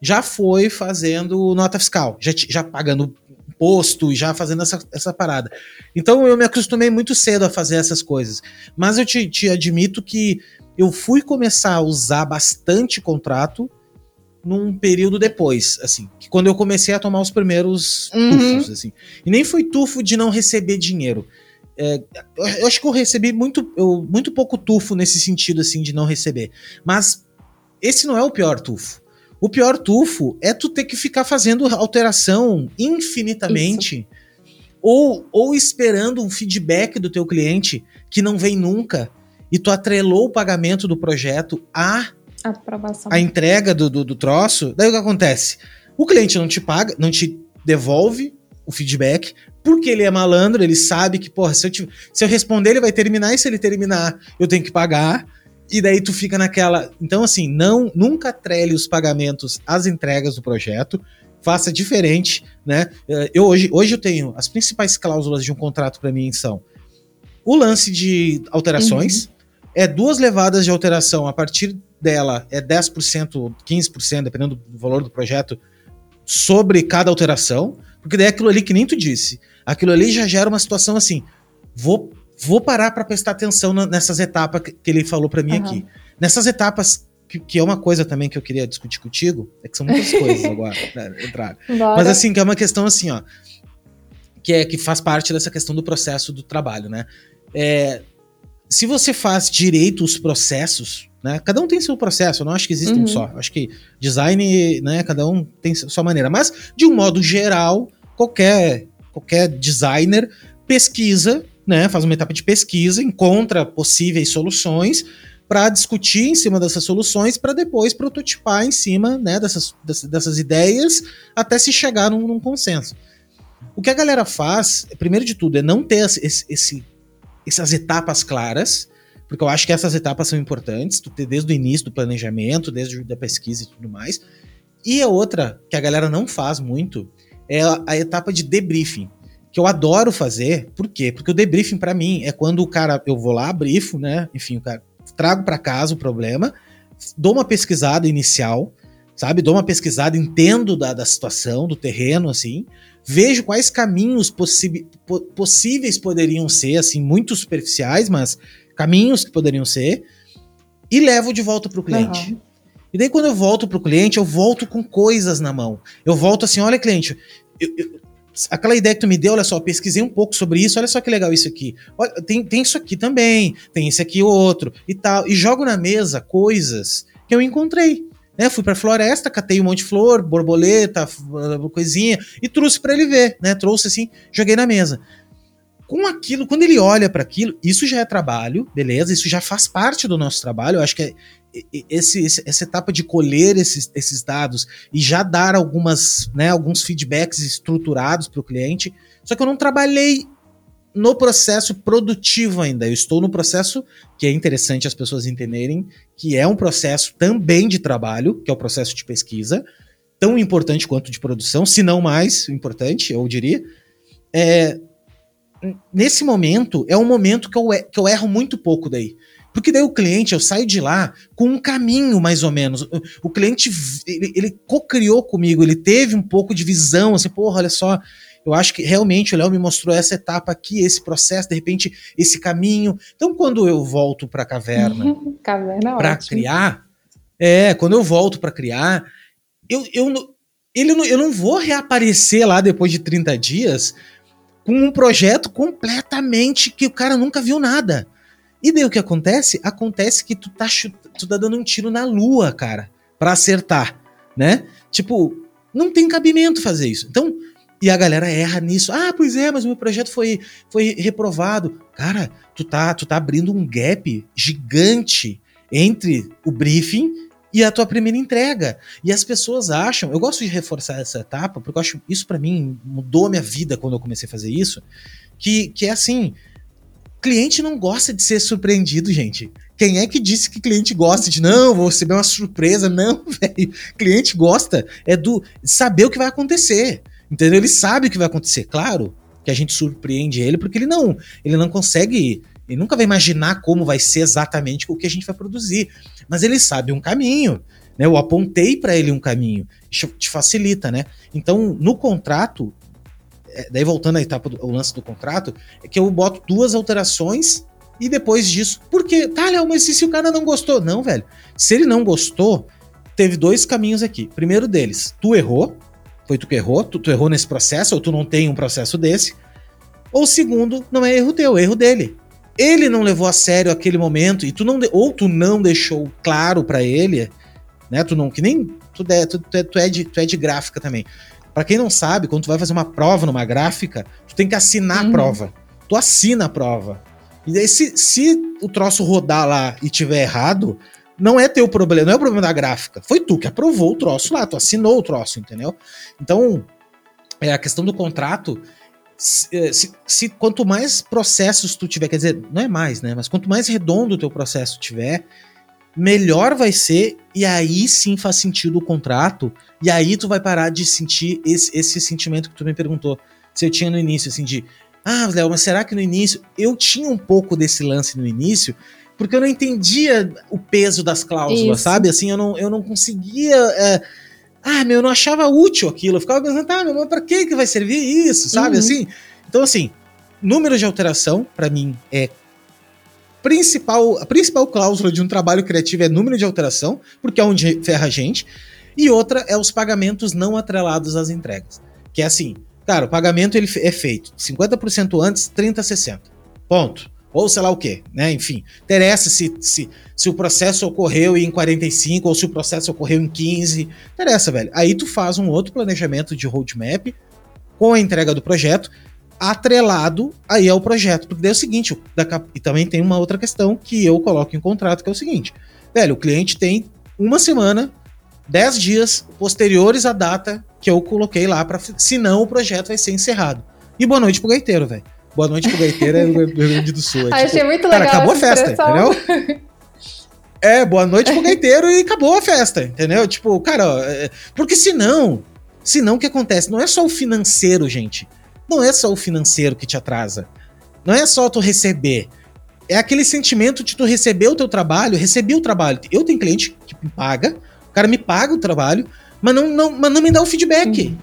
já foi fazendo nota fiscal, já, já pagando imposto e já fazendo essa, essa parada. Então eu me acostumei muito cedo a fazer essas coisas. Mas eu te, te admito que eu fui começar a usar bastante contrato num período depois, assim, que quando eu comecei a tomar os primeiros uhum. tufos, assim. E nem foi tufo de não receber dinheiro. É, eu acho que eu recebi muito, eu, muito pouco tufo nesse sentido, assim, de não receber. Mas esse não é o pior tufo. O pior tufo é tu ter que ficar fazendo alteração infinitamente ou, ou esperando um feedback do teu cliente que não vem nunca e tu atrelou o pagamento do projeto à aprovação. A entrega do, do, do troço. Daí o que acontece? O cliente não te paga, não te devolve o feedback, porque ele é malandro, ele sabe que, porra, se eu, te, se eu responder, ele vai terminar, e se ele terminar, eu tenho que pagar. E daí tu fica naquela. Então, assim, não nunca trele os pagamentos às entregas do projeto. Faça diferente, né? Eh, eu hoje, hoje eu tenho as principais cláusulas de um contrato para mim são o lance de alterações, uhum. é duas levadas de alteração, a partir dela é 10%, 15%, dependendo do valor do projeto, sobre cada alteração, porque daí é aquilo ali que nem tu disse, aquilo ali já gera uma situação assim, vou vou parar para prestar atenção nessas etapas que ele falou para mim uhum. aqui. Nessas etapas, que, que, é uma coisa também que eu queria discutir contigo, é que são muitas [laughs] coisas agora, né, entrar. Mas assim, que é uma questão assim, ó. que é que faz parte dessa questão do processo do trabalho, né? É, se você faz direito os processos, né? Cada um tem seu processo, eu não acho que existe uhum. um só. Eu acho que design, né, cada um tem sua maneira, mas de um modo geral, qualquer qualquer designer pesquisa, né, faz uma etapa de pesquisa, encontra possíveis soluções para discutir em cima dessas soluções, para depois prototipar em cima né, dessas, dessas, ideias até se chegar num, num, consenso. O que a galera faz, primeiro de tudo, é não ter esse, esse, essas etapas claras, porque eu acho que essas etapas são importantes, tu ter desde o início do planejamento, desde a pesquisa e tudo mais. E a outra, que a galera não faz muito, é a, a etapa de debriefing que eu adoro fazer. Por quê? Porque o debriefing para mim é quando o cara eu vou lá, brifo, né? Enfim, o cara trago para casa o problema, dou uma pesquisada inicial, sabe? Dou uma pesquisada, entendo da, da situação, do terreno, assim, vejo quais caminhos po possíveis poderiam ser, assim, muito superficiais, mas caminhos que poderiam ser, e levo de volta para o cliente. Uhum. E daí, quando eu volto para o cliente, eu volto com coisas na mão. Eu volto assim: olha, cliente, eu, eu, aquela ideia que tu me deu, olha só, pesquisei um pouco sobre isso, olha só que legal isso aqui. Olha, tem, tem isso aqui também, tem esse aqui outro e tal. E jogo na mesa coisas que eu encontrei. Né, fui pra floresta, catei um monte de flor, borboleta, coisinha, e trouxe para ele ver, né? Trouxe assim, joguei na mesa. Com aquilo, quando ele olha para aquilo, isso já é trabalho, beleza? Isso já faz parte do nosso trabalho. Eu acho que é, esse, esse, essa etapa de colher esses, esses dados e já dar algumas, né, alguns feedbacks estruturados para o cliente. Só que eu não trabalhei no processo produtivo ainda. Eu estou no processo que é interessante as pessoas entenderem que é um processo também de trabalho, que é o processo de pesquisa, tão importante quanto de produção, se não mais importante, eu diria. É, nesse momento, é um momento que eu, que eu erro muito pouco daí. Porque daí o cliente, eu saio de lá com um caminho mais ou menos. O cliente, ele, ele co-criou comigo, ele teve um pouco de visão, assim, porra, olha só, eu acho que realmente o Léo me mostrou essa etapa aqui, esse processo, de repente, esse caminho. Então, quando eu volto para a caverna, [laughs] caverna para criar, é, quando eu volto para criar, eu, eu, ele, eu não vou reaparecer lá depois de 30 dias com um projeto completamente que o cara nunca viu nada. E daí o que acontece? Acontece que tu tá, tu tá dando um tiro na lua, cara, para acertar, né? Tipo, não tem cabimento fazer isso. Então, e a galera erra nisso. Ah, pois é, mas o meu projeto foi, foi reprovado. Cara, tu tá, tu tá abrindo um gap gigante entre o briefing e a tua primeira entrega. E as pessoas acham, eu gosto de reforçar essa etapa, porque eu acho isso para mim mudou a minha vida quando eu comecei a fazer isso, que, que é assim, Cliente não gosta de ser surpreendido, gente. Quem é que disse que cliente gosta de não, vou receber uma surpresa? [laughs] Não, velho. Cliente gosta é do saber o que vai acontecer. Entendeu? Ele sabe o que vai acontecer. Claro que a gente surpreende ele porque ele não, ele não consegue, ele nunca vai imaginar como vai ser exatamente o que a gente vai produzir, mas ele sabe um caminho. Né, eu apontei para ele um caminho, isso te facilita, né? Então, no contrato, é, daí voltando à etapa do lance do contrato, é que eu boto duas alterações e depois disso. Porque, tá, Léo, mas se, se o cara não gostou? Não, velho. Se ele não gostou, teve dois caminhos aqui. Primeiro deles, tu errou, foi tu que errou, tu, tu errou nesse processo, ou tu não tem um processo desse. Ou segundo, não é erro teu, é erro dele. Ele não levou a sério aquele momento e tu não ou tu não deixou claro para ele, né? Tu não que nem tu, de, tu, tu, é, tu, é de, tu é de gráfica também. Para quem não sabe, quando tu vai fazer uma prova numa gráfica, tu tem que assinar uhum. a prova. Tu assina a prova. E daí, se, se o troço rodar lá e tiver errado, não é teu problema, não é o problema da gráfica. Foi tu que aprovou o troço lá, tu assinou o troço, entendeu? Então, é a questão do contrato. Se, é, se, se, quanto mais processos tu tiver, quer dizer, não é mais, né? Mas quanto mais redondo o teu processo tiver, melhor vai ser, e aí sim faz sentido o contrato, e aí tu vai parar de sentir esse, esse sentimento que tu me perguntou. Se eu tinha no início, assim, de. Ah, Léo, mas será que no início. Eu tinha um pouco desse lance no início, porque eu não entendia o peso das cláusulas, Isso. sabe? Assim, eu não, eu não conseguia. É... Ah, meu, eu não achava útil aquilo. Eu ficava pensando, tá, meu, mas pra que, que vai servir isso, sabe? Uhum. Assim. Então, assim, número de alteração, para mim, é principal, a principal cláusula de um trabalho criativo é número de alteração, porque é onde ferra a gente. E outra é os pagamentos não atrelados às entregas. Que é assim, Cara, o pagamento ele é feito 50% antes, 30 60. Ponto. Ou sei lá o quê, né? Enfim, interessa se, se, se o processo ocorreu em 45 ou se o processo ocorreu em 15. Interessa, velho. Aí tu faz um outro planejamento de roadmap com a entrega do projeto atrelado aí ao projeto. Porque daí é o seguinte, e também tem uma outra questão que eu coloco em contrato, que é o seguinte, velho, o cliente tem uma semana, dez dias posteriores à data que eu coloquei lá, para senão o projeto vai ser encerrado. E boa noite pro gaiteiro, velho. Boa noite pro gaiteiro é do Rio Grande do Sul. É, Achei tipo, muito legal. Cara, acabou a festa, entendeu? [laughs] É, boa noite pro gaiteiro e acabou a festa, entendeu? Tipo, cara, é, porque senão, senão o que acontece? Não é só o financeiro, gente não é só o financeiro que te atrasa. Não é só tu receber. É aquele sentimento de tu receber o teu trabalho, receber o trabalho. Eu tenho cliente que me paga, o cara me paga o trabalho, mas não, não, mas não me dá o feedback. Uhum.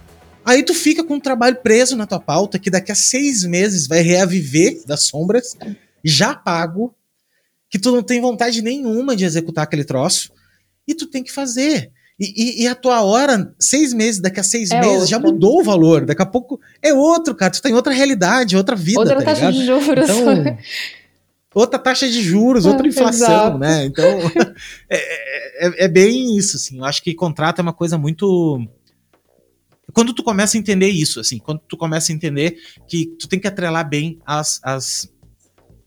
Aí tu fica com o trabalho preso na tua pauta, que daqui a seis meses vai reaviver das sombras, já pago, que tu não tem vontade nenhuma de executar aquele troço, e tu tem que fazer. E, e, e, a tua hora, seis meses, daqui a seis é meses, outra. já mudou o valor. Daqui a pouco é outro, cara. Tu tem tá outra realidade, outra vida. Outra tá taxa ligado? de juros. Então, outra taxa de juros, outra [laughs] é, inflação, exato. né? Então, [laughs] é, é, é, bem isso, assim. Eu acho que contrato é uma coisa muito. Quando tu começa a entender isso, assim, quando tu começa a entender que tu tem que atrelar bem as, as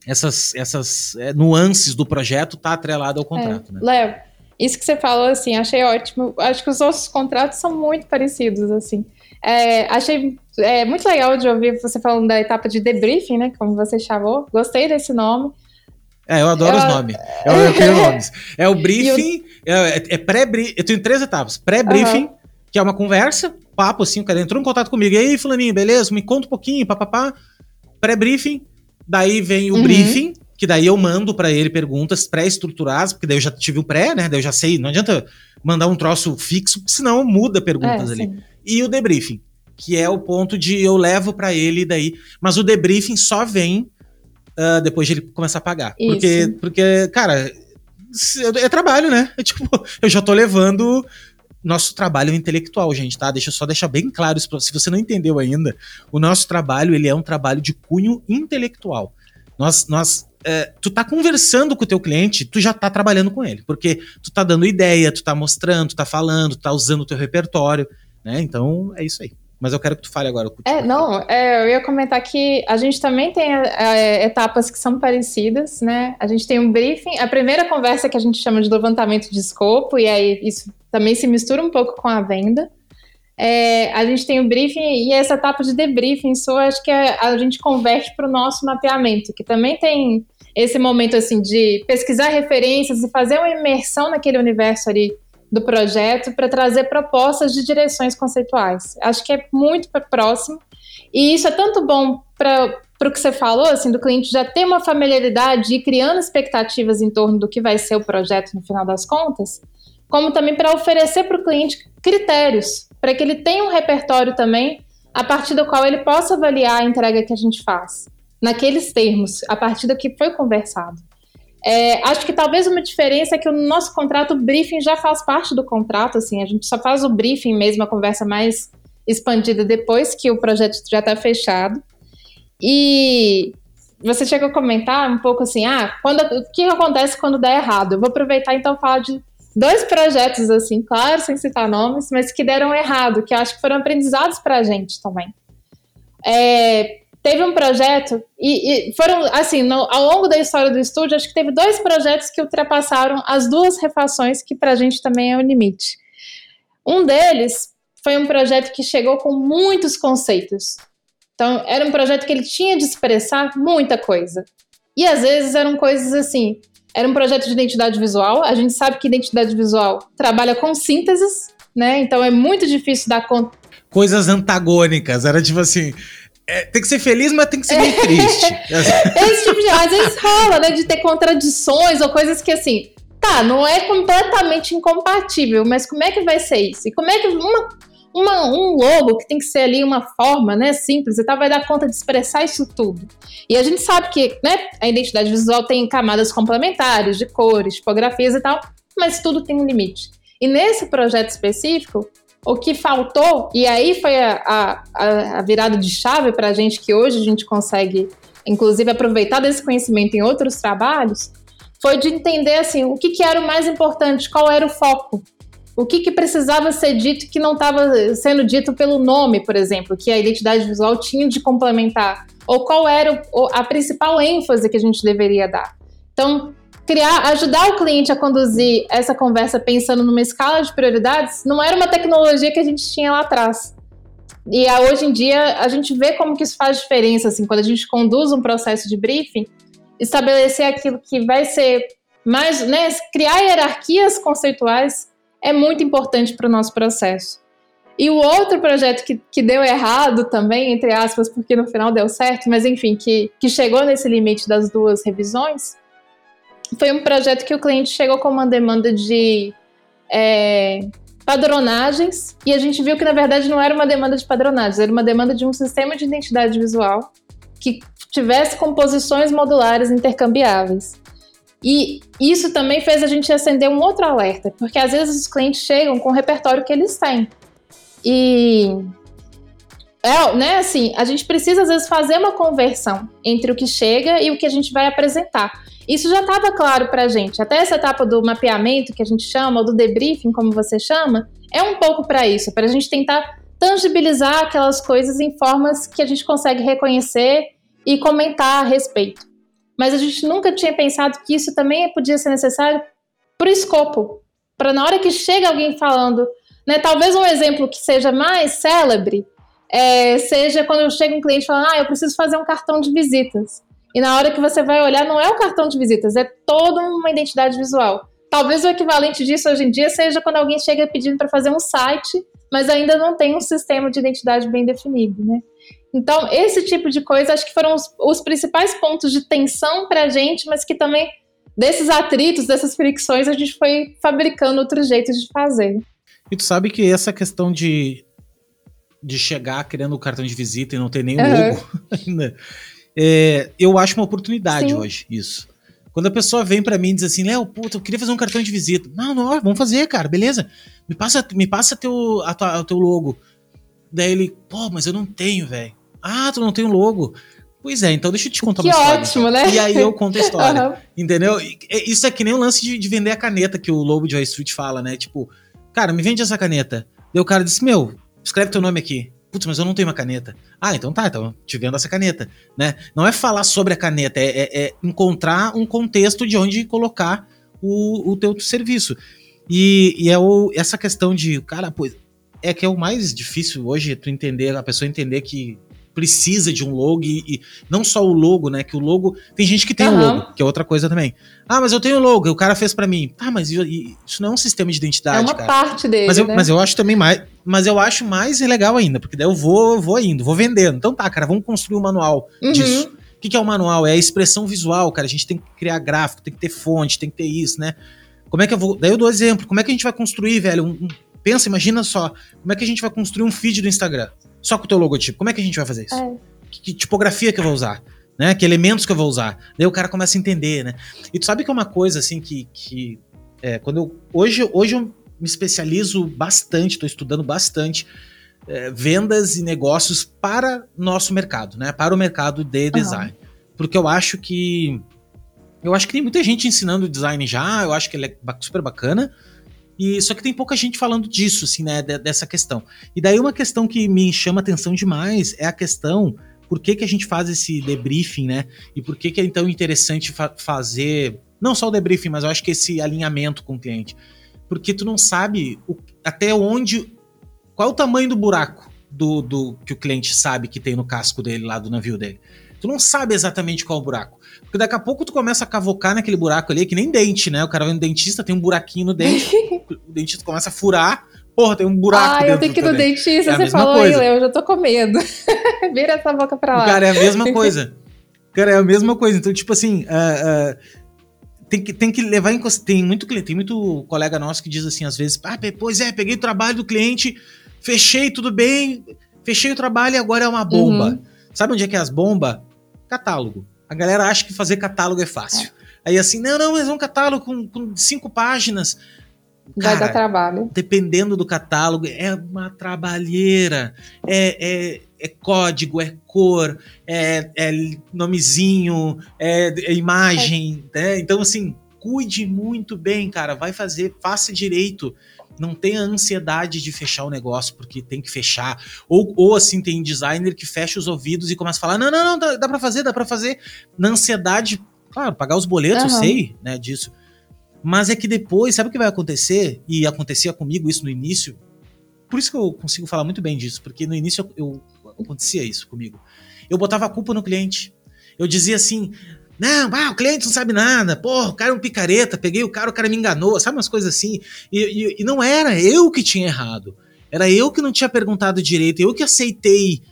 essas, essas é, nuances do projeto, tá atrelado ao contrato, é. né? Léo, isso que você falou, assim, achei ótimo. Acho que os nossos contratos são muito parecidos, assim. É, achei é, muito legal de ouvir você falando da etapa de debriefing, né? Como você chamou. Gostei desse nome. É, eu adoro eu, os nomes. Eu, tenho [laughs] nomes. É o briefing, é, é pré-briefing. Eu tenho três etapas. Pré-briefing, uhum. Que é uma conversa, papo assim, o cara entrou em contato comigo. E aí, fulaninho, beleza? Me conta um pouquinho, papapá. Pré-briefing. Daí vem o uhum. briefing, que daí eu mando para ele perguntas pré-estruturadas, porque daí eu já tive o pré, né? Daí eu já sei, não adianta mandar um troço fixo, senão muda perguntas é, ali. Sim. E o debriefing, que é o ponto de eu levo para ele daí, mas o debriefing só vem uh, depois de ele começar a pagar. Isso. Porque, porque, cara, é trabalho, né? É, [laughs] tipo, eu já tô levando nosso trabalho intelectual, gente, tá? Deixa eu só deixar bem claro isso pra, se você não entendeu ainda. O nosso trabalho, ele é um trabalho de cunho intelectual. Nós, nós é, tu tá conversando com o teu cliente, tu já tá trabalhando com ele, porque tu tá dando ideia, tu tá mostrando, tu tá falando, tu tá usando o teu repertório, né? Então é isso aí. Mas eu quero que tu fale agora. É, não, é, eu ia comentar que a gente também tem é, etapas que são parecidas, né? A gente tem um briefing, a primeira conversa que a gente chama de levantamento de escopo, e aí isso também se mistura um pouco com a venda. É, a gente tem o briefing e essa etapa de debriefing, eu acho que é, a gente converte para o nosso mapeamento, que também tem esse momento assim de pesquisar referências e fazer uma imersão naquele universo ali do projeto para trazer propostas de direções conceituais. Acho que é muito próximo e isso é tanto bom para o que você falou, assim, do cliente já ter uma familiaridade e criando expectativas em torno do que vai ser o projeto no final das contas, como também para oferecer para o cliente critérios, para que ele tenha um repertório também a partir do qual ele possa avaliar a entrega que a gente faz naqueles termos, a partir do que foi conversado. É, acho que talvez uma diferença é que o nosso contrato, o briefing já faz parte do contrato, assim, a gente só faz o briefing mesmo, a conversa mais expandida depois que o projeto já está fechado. E você chegou a comentar um pouco assim, ah, quando, o que acontece quando dá errado? Eu vou aproveitar então falar de dois projetos, assim, claro, sem citar nomes, mas que deram errado, que acho que foram aprendizados para a gente também. É, teve um projeto, e, e foram, assim, no, ao longo da história do estúdio, acho que teve dois projetos que ultrapassaram as duas refações, que para a gente também é o limite. Um deles foi um projeto que chegou com muitos conceitos. Então, era um projeto que ele tinha de expressar muita coisa. E às vezes eram coisas assim. Era um projeto de identidade visual. A gente sabe que identidade visual trabalha com sínteses, né? Então é muito difícil dar conta. Coisas antagônicas. Era tipo assim: é, tem que ser feliz, mas tem que ser meio triste. [laughs] Esse tipo de. Às vezes rola, né? De ter contradições ou coisas que assim. Tá, não é completamente incompatível, mas como é que vai ser isso? E como é que uma, uma, um logo que tem que ser ali uma forma, né, simples e tal, vai dar conta de expressar isso tudo. E a gente sabe que, né, a identidade visual tem camadas complementares de cores, tipografias e tal, mas tudo tem um limite. E nesse projeto específico, o que faltou, e aí foi a, a, a virada de chave para a gente, que hoje a gente consegue, inclusive, aproveitar desse conhecimento em outros trabalhos, foi de entender assim, o que, que era o mais importante, qual era o foco. O que, que precisava ser dito que não estava sendo dito pelo nome, por exemplo, que a identidade visual tinha de complementar? Ou qual era a principal ênfase que a gente deveria dar? Então, criar, ajudar o cliente a conduzir essa conversa pensando numa escala de prioridades, não era uma tecnologia que a gente tinha lá atrás. E hoje em dia a gente vê como que isso faz diferença, assim, quando a gente conduz um processo de briefing, estabelecer aquilo que vai ser mais, né, criar hierarquias conceituais é muito importante para o nosso processo. E o outro projeto que, que deu errado também, entre aspas, porque no final deu certo, mas enfim, que, que chegou nesse limite das duas revisões, foi um projeto que o cliente chegou com uma demanda de é, padronagens, e a gente viu que na verdade não era uma demanda de padronagens, era uma demanda de um sistema de identidade visual que tivesse composições modulares intercambiáveis. E isso também fez a gente acender um outro alerta, porque às vezes os clientes chegam com o repertório que eles têm. E é, né, assim, a gente precisa às vezes fazer uma conversão entre o que chega e o que a gente vai apresentar. Isso já estava claro para a gente. Até essa etapa do mapeamento que a gente chama, ou do debriefing, como você chama, é um pouco para isso, para a gente tentar tangibilizar aquelas coisas em formas que a gente consegue reconhecer e comentar a respeito mas a gente nunca tinha pensado que isso também podia ser necessário para o escopo. Para na hora que chega alguém falando, né, talvez um exemplo que seja mais célebre é, seja quando chega um cliente falando, ah, eu preciso fazer um cartão de visitas. E na hora que você vai olhar, não é o cartão de visitas, é toda uma identidade visual. Talvez o equivalente disso hoje em dia seja quando alguém chega pedindo para fazer um site, mas ainda não tem um sistema de identidade bem definido, né? Então, esse tipo de coisa acho que foram os, os principais pontos de tensão para a gente, mas que também, desses atritos, dessas fricções, a gente foi fabricando outros jeitos de fazer. E tu sabe que essa questão de, de chegar querendo o cartão de visita e não ter nem uhum. logo ainda, [laughs] é, eu acho uma oportunidade Sim. hoje, isso. Quando a pessoa vem para mim e diz assim, Léo, puta, eu queria fazer um cartão de visita. Não, não, vamos fazer, cara, beleza. Me passa, me passa teu, a tua, o teu logo. Daí ele, pô, mas eu não tenho, velho. Ah, tu não tem um logo. Pois é, então deixa eu te contar que uma história. ótimo, né? E aí eu conto a [laughs] história. uhum. Entendeu? Isso é que nem o lance de, de, vender a caneta que o Lobo de High Street fala, né? Tipo, cara, me vende essa caneta. Daí o cara disse: Meu, escreve teu nome aqui. Putz, mas eu não tenho uma caneta. Ah, então tá, então te vendo essa caneta, né? Não é falar sobre a caneta, é, é, é encontrar um contexto de onde colocar o, o teu serviço. E, e é o, essa questão de, cara, pois, é que é o mais difícil hoje, tu entender, a pessoa entender que precisa de um logo e, e, não só o logo, né? Que o logo. Tem gente que tem o uhum. um logo, que é outra coisa também. Ah, mas eu tenho o logo, o cara fez para mim. Ah, mas isso não é um sistema de identidade. É uma cara. parte dele. Mas eu, né? mas eu acho também mais. Mas eu acho mais legal ainda, porque daí eu vou, vou indo, vou vendendo. Então tá, cara, vamos construir um manual uhum. disso. O que, que é o manual? É a expressão visual, cara. A gente tem que criar gráfico, tem que ter fonte, tem que ter isso, né? Como é que eu vou. Daí eu dou exemplo. Como é que a gente vai construir, velho? Um, um... pensa, imagina só. Como é que a gente vai construir um feed do Instagram? Só com o teu logotipo. Como é que a gente vai fazer isso? É que, que tipografia que eu vou usar, né? Que elementos que eu vou usar. Daí o cara começa a entender, né? E tu sabe que é uma coisa assim que, que é, quando eu hoje, hoje eu me especializo bastante, estou estudando bastante é, vendas e negócios para nosso mercado, né? Para o mercado de design, uhum. porque eu acho que eu acho que tem muita gente ensinando design já, eu acho que ele é super bacana. E só que tem pouca gente falando disso, assim, né, dessa questão. E daí uma questão que me chama atenção demais é a questão por que, que a gente faz esse debriefing, né? E por que, que é então interessante fa fazer não só o debriefing, mas eu acho que esse alinhamento com o cliente. Porque tu não sabe o, até onde. Qual é o tamanho do buraco do, do que o cliente sabe que tem no casco dele, lá do navio dele. Tu não sabe exatamente qual é o buraco. Porque daqui a pouco tu começa a cavocar naquele buraco ali, que nem dente, né? O cara vai no dentista, tem um buraquinho no dente, [laughs] o dentista começa a furar, Porra, tem um buraco Ah, eu tenho que ir no dentista, é você falou coisa. aí, Léo, eu já tô com medo. [laughs] Vira essa boca pra lá. Cara, é a mesma [laughs] coisa. Cara, é a mesma coisa. Então, tipo assim, uh, uh, tem, que, tem que levar em tem muito tem muito colega nosso que diz assim, às vezes, ah, pois é, peguei o trabalho do cliente, fechei tudo bem, fechei o trabalho e agora é uma bomba. Uhum. Sabe onde é que é as bombas? Catálogo. A galera acha que fazer catálogo é fácil. É. Aí assim, não, não, mas é um catálogo com, com cinco páginas. Vai dar trabalho. Dependendo do catálogo, é uma trabalheira. É, é, é código, é cor, é, é nomezinho, é, é imagem. Né? Então, assim, cuide muito bem, cara. Vai fazer, faça direito. Não tenha ansiedade de fechar o negócio porque tem que fechar. Ou, ou assim, tem designer que fecha os ouvidos e começa a falar: não, não, não, dá, dá pra fazer, dá pra fazer. Na ansiedade, claro, pagar os boletos, uhum. eu sei, né, disso. Mas é que depois, sabe o que vai acontecer? E acontecia comigo isso no início. Por isso que eu consigo falar muito bem disso, porque no início eu, eu acontecia isso comigo. Eu botava a culpa no cliente. Eu dizia assim: não, ah, o cliente não sabe nada. Porra, o cara é um picareta. Peguei o cara, o cara me enganou. Sabe umas coisas assim? E, e, e, não era eu que tinha errado. Era eu que não tinha perguntado direito. Eu que aceitei.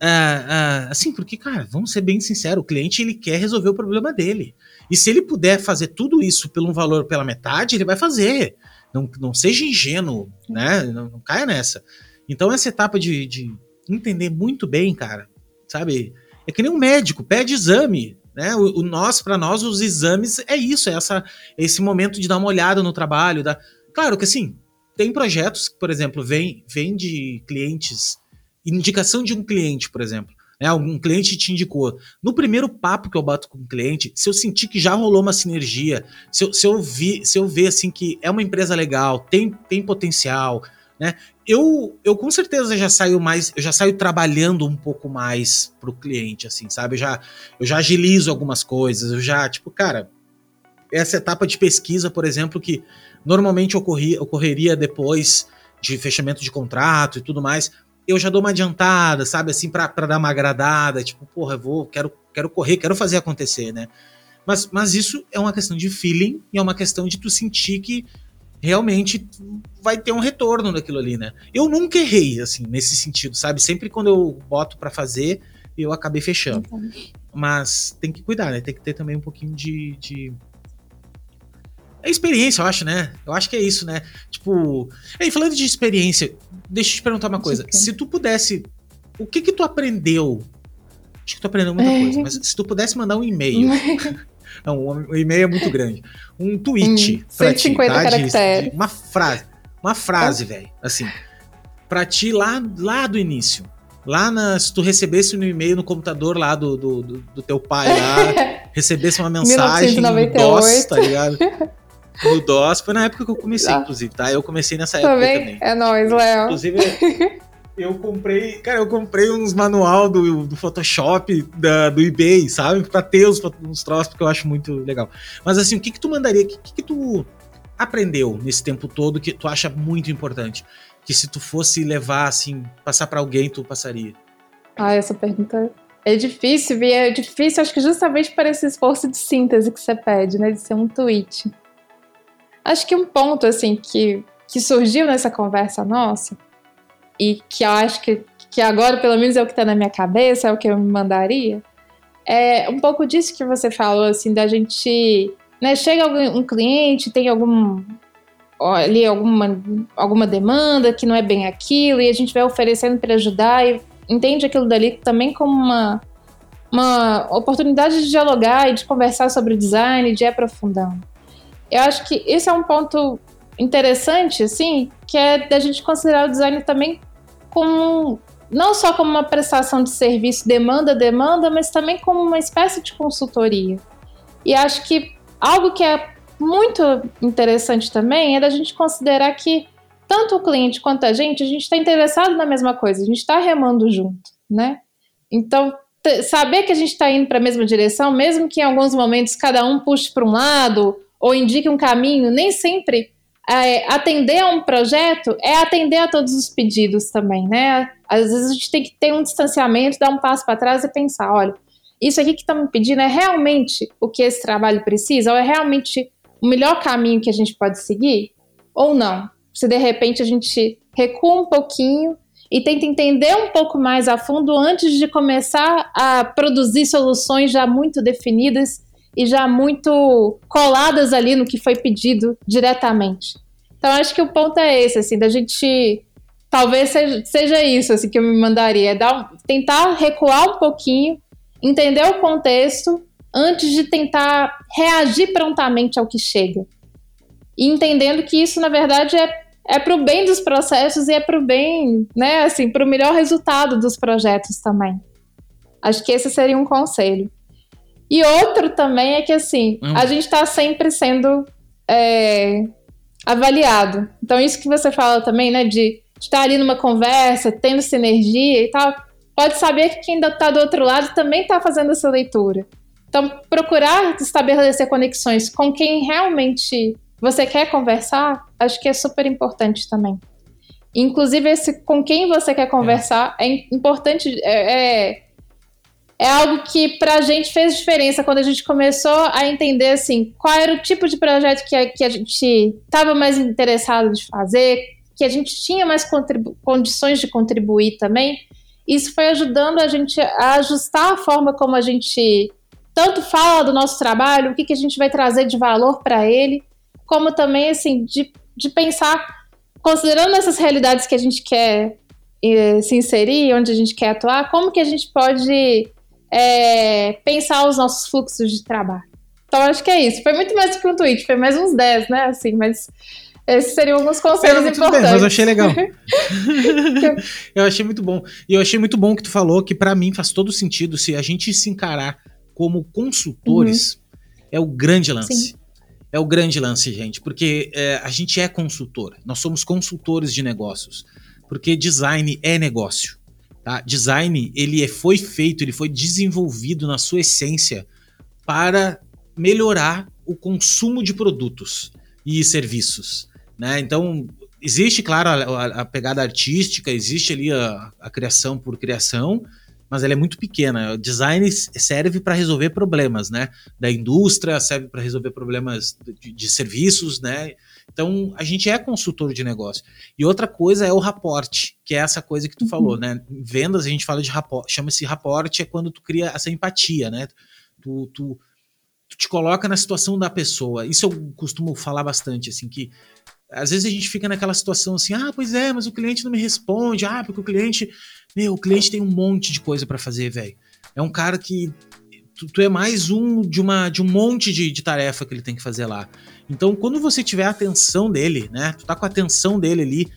Uh, uh, assim, porque, cara, vamos ser bem sinceros. O cliente ele quer resolver o problema dele. E se ele puder fazer tudo isso pelo um valor pela metade, ele vai fazer. Não, não seja ingênuo, né? Não, não caia nessa. Então, essa etapa de, de entender muito bem, cara, sabe? É que nem um médico, pede exame. Né? O, o nós, para nós, os exames é isso, é essa, é esse momento de dar uma olhada no trabalho. Da... Claro que assim, tem projetos que, por exemplo, vem, vem de clientes, indicação de um cliente, por exemplo né, algum cliente te indicou. No primeiro papo que eu bato com o cliente, se eu sentir que já rolou uma sinergia, se eu, se eu, vi, se eu ver assim que é uma empresa legal, tem, tem potencial, né? Eu, eu com certeza já saio mais, eu já saio trabalhando um pouco mais pro cliente, assim, sabe? Eu já, eu já agilizo algumas coisas, eu já, tipo, cara, essa etapa de pesquisa, por exemplo, que normalmente ocorria, ocorreria depois de fechamento de contrato e tudo mais, eu já dou uma adiantada, sabe, assim, para dar uma agradada, tipo, porra, eu vou, quero, quero correr, quero fazer acontecer, né? Mas, mas isso é uma questão de feeling e é uma questão de tu sentir que realmente vai ter um retorno daquilo ali, né? Eu nunca errei, assim, nesse sentido, sabe? Sempre quando eu boto para fazer, eu acabei fechando. Mas tem que cuidar, né? Tem que ter também um pouquinho de, de é experiência, eu acho, né? Eu acho que é isso, né? Tipo. Aí, falando de experiência, deixa eu te perguntar uma coisa. Se tu pudesse. O que que tu aprendeu? Acho que tu aprendeu muita coisa, mas se tu pudesse mandar um e-mail. [laughs] Não, o e-mail é muito grande. Um tweet hum, pra 150 ti, tá? caracteres. De, uma frase. Uma frase, velho. Assim. Pra ti lá, lá do início. Lá na, se tu recebesse no e-mail no computador lá do, do, do, do teu pai lá, [laughs] recebesse uma mensagem 1998. DOS, tá ligado? no DOS. Foi na época que eu comecei, ah. inclusive, tá? Eu comecei nessa época também. também. É nóis, Léo. Inclusive, eu comprei, cara, eu comprei uns manual do, do Photoshop, da, do eBay, sabe? Pra ter os, uns troços, porque eu acho muito legal. Mas assim, o que que tu mandaria, o que, que, que tu aprendeu nesse tempo todo que tu acha muito importante? Que se tu fosse levar, assim, passar para alguém, tu passaria? Ah, essa pergunta é difícil, e é difícil, acho que justamente para esse esforço de síntese que você pede, né? De ser um tweet. Acho que um ponto assim que, que surgiu nessa conversa nossa e que eu acho que, que agora pelo menos é o que está na minha cabeça, é o que eu me mandaria, é um pouco disso que você falou assim da gente, né, chega um cliente, tem algum ali alguma, alguma demanda que não é bem aquilo e a gente vai oferecendo para ajudar e entende aquilo dali também como uma, uma oportunidade de dialogar e de conversar sobre o design, de ir aprofundando. Eu acho que esse é um ponto interessante, assim, que é da gente considerar o design também como não só como uma prestação de serviço demanda demanda, mas também como uma espécie de consultoria. E acho que algo que é muito interessante também é da gente considerar que tanto o cliente quanto a gente, a gente está interessado na mesma coisa, a gente está remando junto, né? Então, saber que a gente está indo para a mesma direção, mesmo que em alguns momentos cada um puxe para um lado ou indique um caminho, nem sempre é, atender a um projeto é atender a todos os pedidos também, né? Às vezes a gente tem que ter um distanciamento, dar um passo para trás e pensar, olha, isso aqui que estão me pedindo é realmente o que esse trabalho precisa? Ou é realmente o melhor caminho que a gente pode seguir? Ou não? Se de repente a gente recua um pouquinho e tenta entender um pouco mais a fundo antes de começar a produzir soluções já muito definidas e já muito coladas ali no que foi pedido diretamente. Então acho que o ponto é esse, assim, da gente talvez seja, seja isso assim que eu me mandaria, é dar, tentar recuar um pouquinho, entender o contexto antes de tentar reagir prontamente ao que chega. e entendendo que isso, na verdade, é, é para o bem dos processos e é para o bem, né, assim, para o melhor resultado dos projetos também. Acho que esse seria um conselho. E outro também é que, assim, hum. a gente está sempre sendo é, avaliado. Então, isso que você fala também, né, de estar ali numa conversa, tendo sinergia e tal, pode saber que quem ainda está do outro lado também está fazendo essa leitura. Então, procurar estabelecer conexões com quem realmente você quer conversar, acho que é super importante também. Inclusive, esse com quem você quer conversar é, é importante, é, é, é, algo que pra gente fez diferença quando a gente começou a entender, assim, qual era o tipo de projeto que a, que a gente estava mais interessado de fazer, que a gente tinha mais condições de contribuir também. Isso foi ajudando a gente a ajustar a forma como a gente tanto fala do nosso trabalho, o que, que a gente vai trazer de valor para ele, como também, assim, de, de pensar, considerando essas realidades que a gente quer eh, se inserir, onde a gente quer atuar, como que a gente pode é, pensar os nossos fluxos de trabalho. Então, acho que é isso. Foi muito mais do que um tweet, foi mais uns 10, né? Assim, mas esses seriam alguns conselhos é, importantes. Bem, mas eu achei legal. [laughs] eu achei muito bom. E eu achei muito bom que tu falou que para mim faz todo sentido se a gente se encarar como consultores uhum. é o grande lance. Sim é o grande lance, gente, porque é, a gente é consultor, nós somos consultores de negócios, porque design é negócio. Tá? Design ele é, foi feito, ele foi desenvolvido na sua essência para melhorar o consumo de produtos e serviços. Né? Então, existe, claro, a, a, pegada artística, existe ali a, a criação por criação, mas ela é muito pequena. O design serve para resolver problemas, né? Da indústria, serve para resolver problemas de, de, serviços, né? Então, a gente é consultor de negócio. E outra coisa é o raporte, que é essa coisa que tu uhum. falou, né? Em vendas, a gente fala de raporte, chama-se raporte, é quando tu cria essa empatia, né? Tu, tu, tu te coloca na situação da pessoa. Isso eu costumo falar bastante, assim, que às vezes a gente fica naquela situação assim, ah, pois é, mas o cliente não me responde, ah, porque o cliente meu, o cliente tem um monte de coisa para fazer, velho. É um cara que. Tu, tu, é mais um de, uma, de um monte de, de tarefa que ele tem que fazer lá. Então, quando você tiver a atenção dele, né? Tu tá com a atenção dele ali,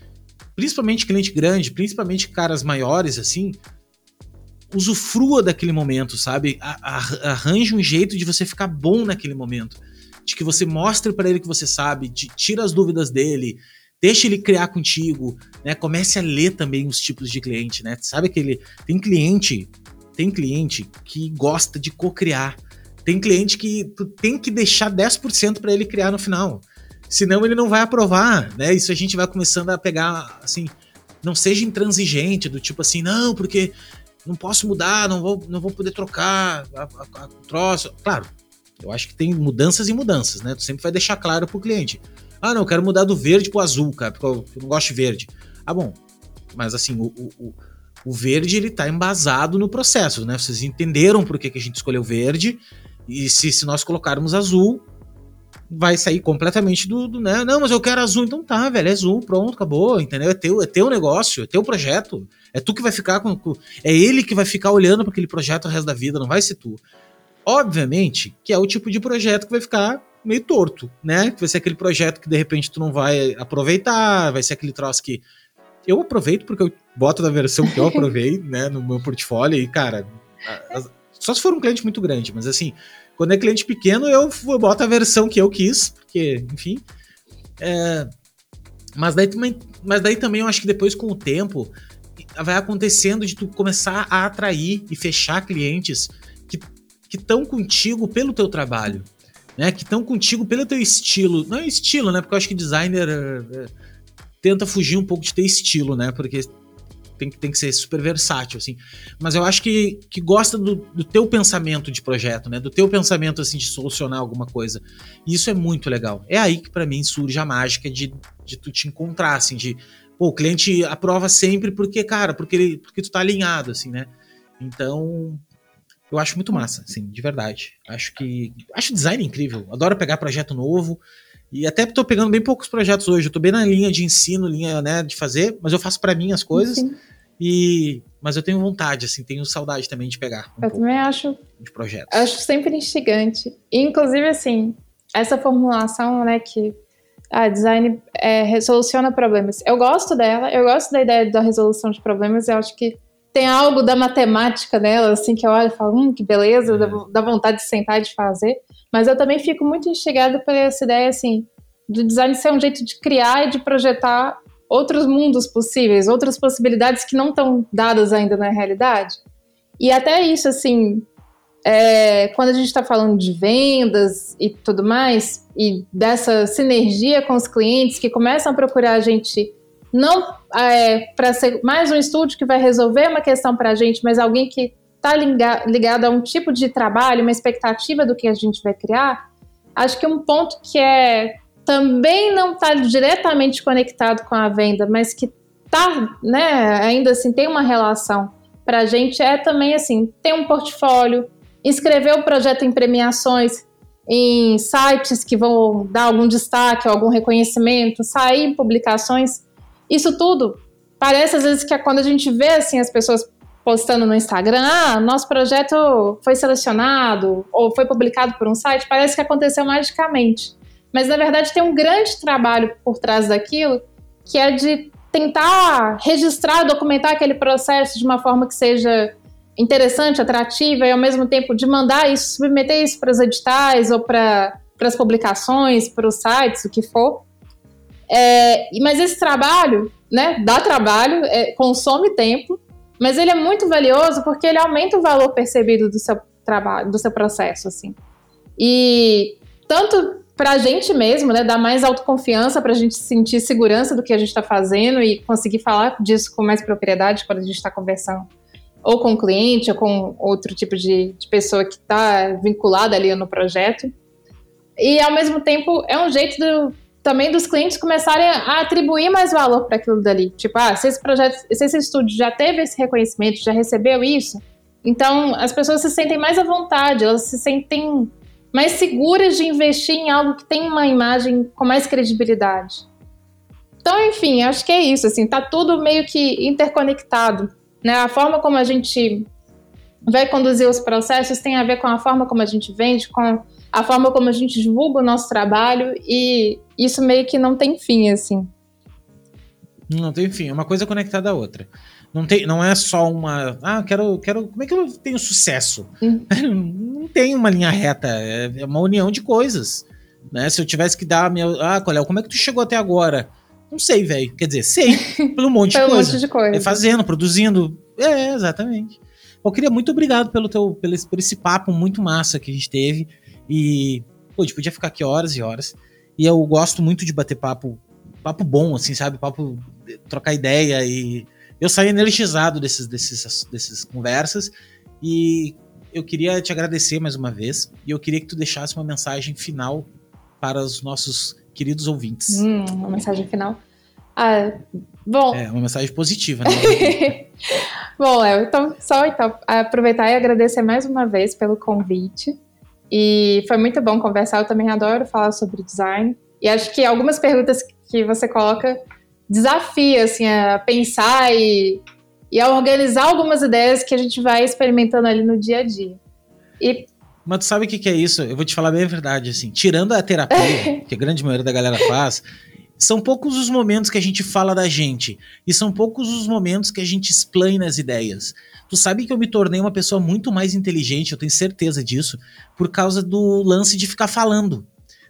principalmente cliente grande, principalmente caras maiores, assim, usufrua daquele momento, sabe? Arranje um jeito de você ficar bom naquele momento. De que você mostre para ele que você sabe, de, tira as dúvidas dele, Deixa ele criar contigo, né? Comece a ler também os tipos de cliente, né? Sabe aquele tem cliente, tem cliente que gosta de co-criar. Tem cliente que tu tem que deixar 10% para ele criar no final. Senão ele não vai aprovar, né? Isso a gente vai começando a pegar assim, não seja intransigente do tipo assim, não, porque não posso mudar, não vou, não vou poder trocar a, a, a troço. Claro, eu acho que tem mudanças e mudanças, né? Tu sempre vai deixar claro pro cliente. Ah, não, eu quero mudar do verde pro azul, cara, porque eu não gosto de verde. Ah, bom. Mas assim, o, o, o verde ele tá embasado no processo, né? Vocês entenderam por que, que a gente escolheu verde. E se, se nós colocarmos azul, vai sair completamente do, do, né? Não, mas eu quero azul, então tá, velho, é azul, pronto, acabou, entendeu? É teu, é teu negócio, é teu projeto. É tu que vai ficar com, com é ele que vai ficar olhando para aquele projeto o resto da vida, não vai ser tu. Obviamente que é o tipo de projeto que vai ficar meio torto, né? Vai ser aquele projeto que de repente tu não vai aproveitar, vai ser aquele troço que eu aproveito porque eu boto na versão que eu aprovei, [laughs] né, no meu portfólio e, cara, só se for um cliente muito grande, mas assim, quando é cliente pequeno, eu, boto a versão que eu quis, porque, enfim. É, mas, daí, mas daí também eu acho que depois, com o tempo, vai acontecendo de tu começar a atrair e fechar clientes que estão contigo pelo teu trabalho né? Que estão contigo pelo teu estilo. Não é estilo, né? Porque eu acho que designer é, tenta fugir um pouco de ter estilo, né? Porque tem, tem que ser super versátil, assim. Mas eu acho que, que gosta do, do teu pensamento de projeto, né? Do teu pensamento, assim, de solucionar alguma coisa. E isso é muito legal. É aí que para mim surge a mágica de, de tu te encontrar, assim, de... Pô, o cliente aprova sempre porque, cara, porque, ele, porque tu tá alinhado, assim, né? Então, eu acho muito massa, assim, de verdade. Acho que. Acho design incrível. Adoro pegar projeto novo. E até tô pegando bem poucos projetos hoje. Eu tô bem na linha de ensino, linha, né, de fazer, mas eu faço para mim as coisas. Sim. E mas eu tenho vontade, assim, tenho saudade também de pegar. Um eu também acho. De projetos. Acho sempre instigante. E, inclusive, assim, essa formulação, né, que ah, design é, resoluciona problemas. Eu gosto dela, eu gosto da ideia da resolução de problemas, eu acho que tem algo da matemática dela, assim, que eu olho e falo, hum, que beleza, dá, é. dá vontade de sentar e de fazer. Mas eu também fico muito instigada por essa ideia, assim, do design ser um jeito de criar e de projetar outros mundos possíveis, outras possibilidades que não estão dadas ainda na realidade. E até isso, assim, é, quando a gente está falando de vendas e tudo mais, e dessa sinergia com os clientes que começam a procurar a gente não é, para ser mais um estúdio que vai resolver uma questão para a gente, mas alguém que está ligado a um tipo de trabalho, uma expectativa do que a gente vai criar, acho que um ponto que é também não está diretamente conectado com a venda, mas que tá, né, ainda assim tem uma relação para a gente é também assim, ter um portfólio, inscrever o projeto em premiações, em sites que vão dar algum destaque, algum reconhecimento, sair em publicações. Isso tudo parece às vezes que é quando a gente vê assim as pessoas postando no Instagram, ah, nosso projeto foi selecionado ou foi publicado por um site, parece que aconteceu magicamente. Mas na verdade tem um grande trabalho por trás daquilo, que é de tentar registrar, documentar aquele processo de uma forma que seja interessante, atrativa e ao mesmo tempo de mandar isso, submeter isso para os editais ou para as publicações, para os sites, o que for. É, mas esse trabalho, né, dá trabalho, é, consome tempo, mas ele é muito valioso porque ele aumenta o valor percebido do seu trabalho, do seu processo, assim. E tanto para a gente mesmo, né, mais autoconfiança para a gente sentir segurança do que a gente está fazendo e conseguir falar disso com mais propriedade quando a gente está conversando ou com o cliente ou com outro tipo de, de pessoa que está vinculada ali no projeto. E ao mesmo tempo é um jeito do, também dos clientes começarem a atribuir mais valor para aquilo dali. Tipo, ah, se esse projeto, se esse estúdio já teve esse reconhecimento, já recebeu isso, então as pessoas se sentem mais à vontade, elas se sentem mais seguras de investir em algo que tem uma imagem com mais credibilidade. Então, enfim, acho que é isso, assim, tá tudo meio que interconectado. Né? A forma como a gente vai conduzir os processos tem a ver com a forma como a gente vende, com a forma como a gente divulga o nosso trabalho e isso meio que não tem fim, assim. Não tem fim, é uma coisa conectada à outra. Não, tem, não é só uma. Ah, quero, quero. Como é que eu tenho sucesso? Hum. [laughs] Não tem uma linha reta, é, é uma união de coisas. Né? Se eu tivesse que dar a minha. Ah, Coléo, como é que tu chegou até agora? Não sei, velho. Quer dizer, sei, [laughs] pelo monte, de coisa. monte de coisa. É fazendo, produzindo. É, exatamente. Eu queria muito obrigado pelo teu, pelo esse, por esse papo muito massa que a gente teve. E, pô, a gente podia ficar aqui horas e horas. E eu gosto muito de bater papo, papo bom, assim, sabe? Papo, trocar ideia e. Eu saí energizado desses, desses, desses conversas. E eu queria te agradecer mais uma vez. E eu queria que tu deixasse uma mensagem final para os nossos queridos ouvintes. Hum, uma mensagem final. Ah, bom. É, uma mensagem positiva, né? [laughs] bom, Léo, então, só então, aproveitar e agradecer mais uma vez pelo convite. E foi muito bom conversar. Eu também adoro falar sobre design. E acho que algumas perguntas que você coloca desafia assim, a pensar e, e a organizar algumas ideias que a gente vai experimentando ali no dia a dia. E mas tu sabe o que, que é isso? Eu vou te falar bem a verdade, assim. Tirando a terapia, [laughs] que a grande maioria da galera faz, são poucos os momentos que a gente fala da gente. E são poucos os momentos que a gente explana as ideias. Tu sabe que eu me tornei uma pessoa muito mais inteligente, eu tenho certeza disso, por causa do lance de ficar falando.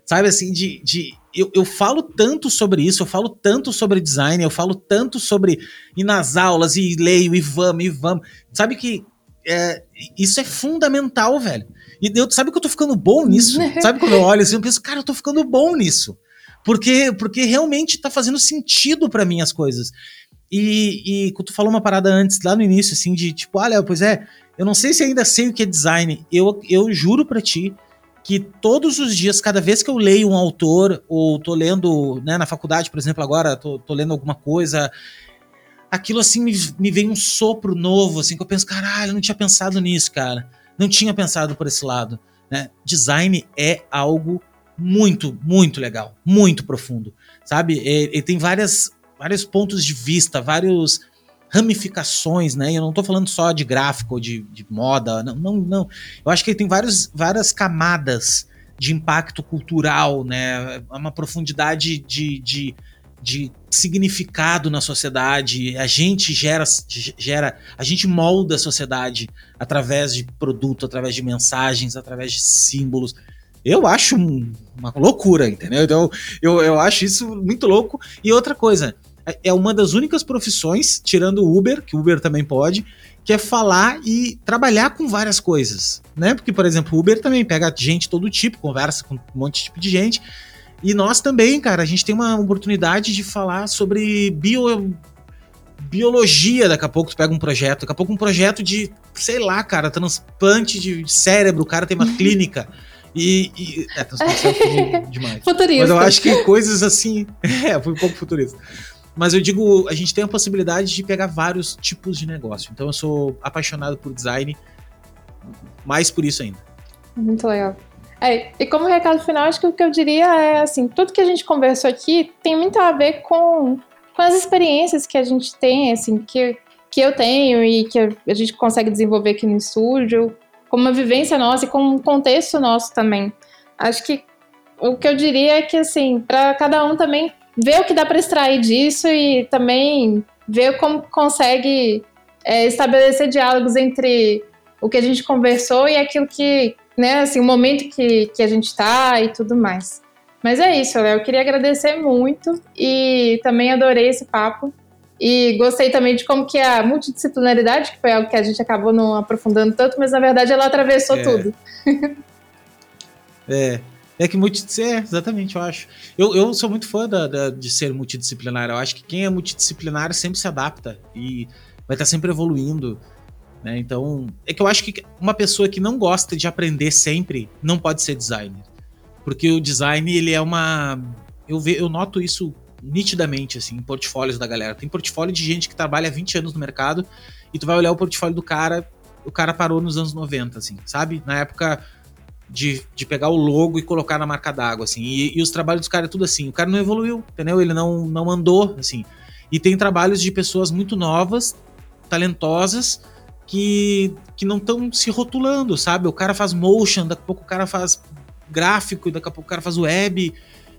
Sabe assim, de. de eu, eu falo tanto sobre isso, eu falo tanto sobre design, eu falo tanto sobre ir nas aulas e leio e vamos, e vamos. Sabe que é, isso é fundamental, velho. E eu, sabe que eu tô ficando bom nisso? [laughs] sabe quando eu olho assim, eu penso, cara, eu tô ficando bom nisso. Porque, porque realmente tá fazendo sentido para mim as coisas. E, e tu falou uma parada antes, lá no início, assim, de tipo, olha, pois é, eu não sei se ainda sei o que é design. Eu, eu juro para ti que todos os dias, cada vez que eu leio um autor, ou tô lendo, né, na faculdade, por exemplo, agora, tô, tô lendo alguma coisa, aquilo assim me, me vem um sopro novo, assim, que eu penso, caralho, eu não tinha pensado nisso, cara não tinha pensado por esse lado. Né? Design é algo muito, muito legal, muito profundo, sabe? Ele tem várias, vários pontos de vista, vários ramificações, né? Eu não estou falando só de gráfico, de, de moda, não, não, não. Eu acho que ele tem vários, várias camadas de impacto cultural, né? É uma profundidade de, de, de significado na sociedade. A gente gera, gera, a gente molda a sociedade através de produto, através de mensagens, através de símbolos. Eu acho uma loucura, entendeu? Então, eu, eu acho isso muito louco. E outra coisa, é, é uma das únicas profissões, tirando o Uber, que o Uber também pode, que é falar e trabalhar com várias coisas, né? Porque, por exemplo, o Uber também pega gente todo tipo, conversa com um monte de tipo de gente. E nós também, cara, a gente tem uma oportunidade de falar sobre bio, biologia. Daqui a pouco tu pega um projeto, daqui a pouco um projeto de, sei lá, cara, transplante de cérebro, o cara tem uma [laughs] clínica. E, e é, transplante [laughs] é demais. Futurista. Mas eu acho que coisas assim. [laughs] É, foi um pouco futurista. Mas eu digo, a gente tem a possibilidade de pegar vários tipos de negócio. Então eu sou apaixonado por design, mais por isso ainda. Muito legal. É, e como recado final, acho que o que eu diria é assim, tudo que a gente conversou aqui tem muito a ver com, com as experiências que a gente tem, assim, que, que eu tenho e que a gente consegue desenvolver aqui no estúdio, como uma vivência nossa e com um contexto nosso também. Acho que o que eu diria é que, assim, para cada um também ver o que dá para extrair disso e também ver como consegue é, estabelecer diálogos entre o que a gente conversou e aquilo que, né, assim, o momento que, que a gente está e tudo mais. Mas é isso, Léo. Eu queria agradecer muito e também adorei esse papo. E gostei também de como que a multidisciplinaridade, que foi algo que a gente acabou não aprofundando tanto, mas na verdade ela atravessou é. tudo. [laughs] é. É que multi... É, exatamente, eu acho. Eu, eu sou muito fã da, da, de ser multidisciplinar. Eu acho que quem é multidisciplinar sempre se adapta e vai estar sempre evoluindo. Né? Então, é que eu acho que uma pessoa que não gosta de aprender sempre não pode ser designer. Porque o design, ele é uma. Eu, ve, eu noto isso nitidamente, assim, em portfólios da galera. Tem portfólio de gente que trabalha há 20 anos no mercado e tu vai olhar o portfólio do cara, o cara parou nos anos 90, assim, sabe? Na época de, de pegar o logo e colocar na marca d'água, assim. E, e, os trabalhos dos caras é tudo assim. O cara não evoluiu, entendeu? Ele não, não andou, assim. E tem trabalhos de pessoas muito novas, talentosas, que, que não estão se rotulando, sabe? O cara faz motion, daqui a pouco o cara faz gráfico, daqui a pouco o cara faz web.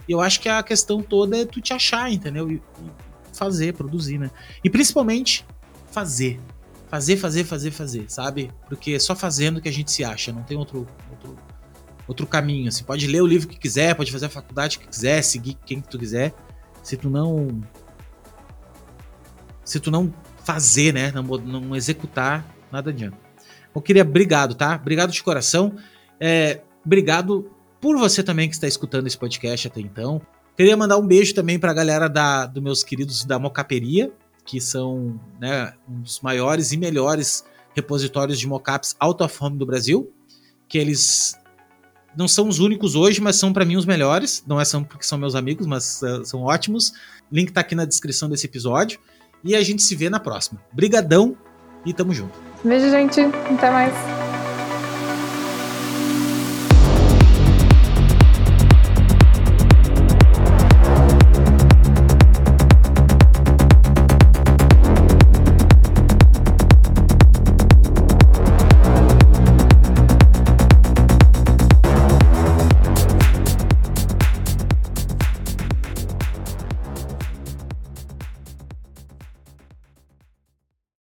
Eu acho que a questão toda é tu te achar, entendeu? E, e fazer, produzir, né? E principalmente fazer. Fazer, fazer, fazer, fazer, sabe? Porque é só fazendo que a gente se acha, não tem outro, outro outro caminho. Você pode ler o livro que quiser, pode fazer a faculdade que quiser, seguir quem que tu quiser. Se tu não. Se tu não fazer, né? Não, não executar, nada adianta. Eu queria, obrigado, tá? Obrigado de coração. É, obrigado por você também que está escutando esse podcast até então. Queria mandar um beijo também para a galera da, dos meus queridos da Mocaperia, que são né, um dos maiores e melhores repositórios de mockups out of home do Brasil, que eles não são os únicos hoje, mas são para mim os melhores. Não é só porque são meus amigos, mas uh, são ótimos. Link tá aqui na descrição desse episódio. E a gente se vê na próxima. Brigadão e tamo junto. Beijo, gente. Até mais.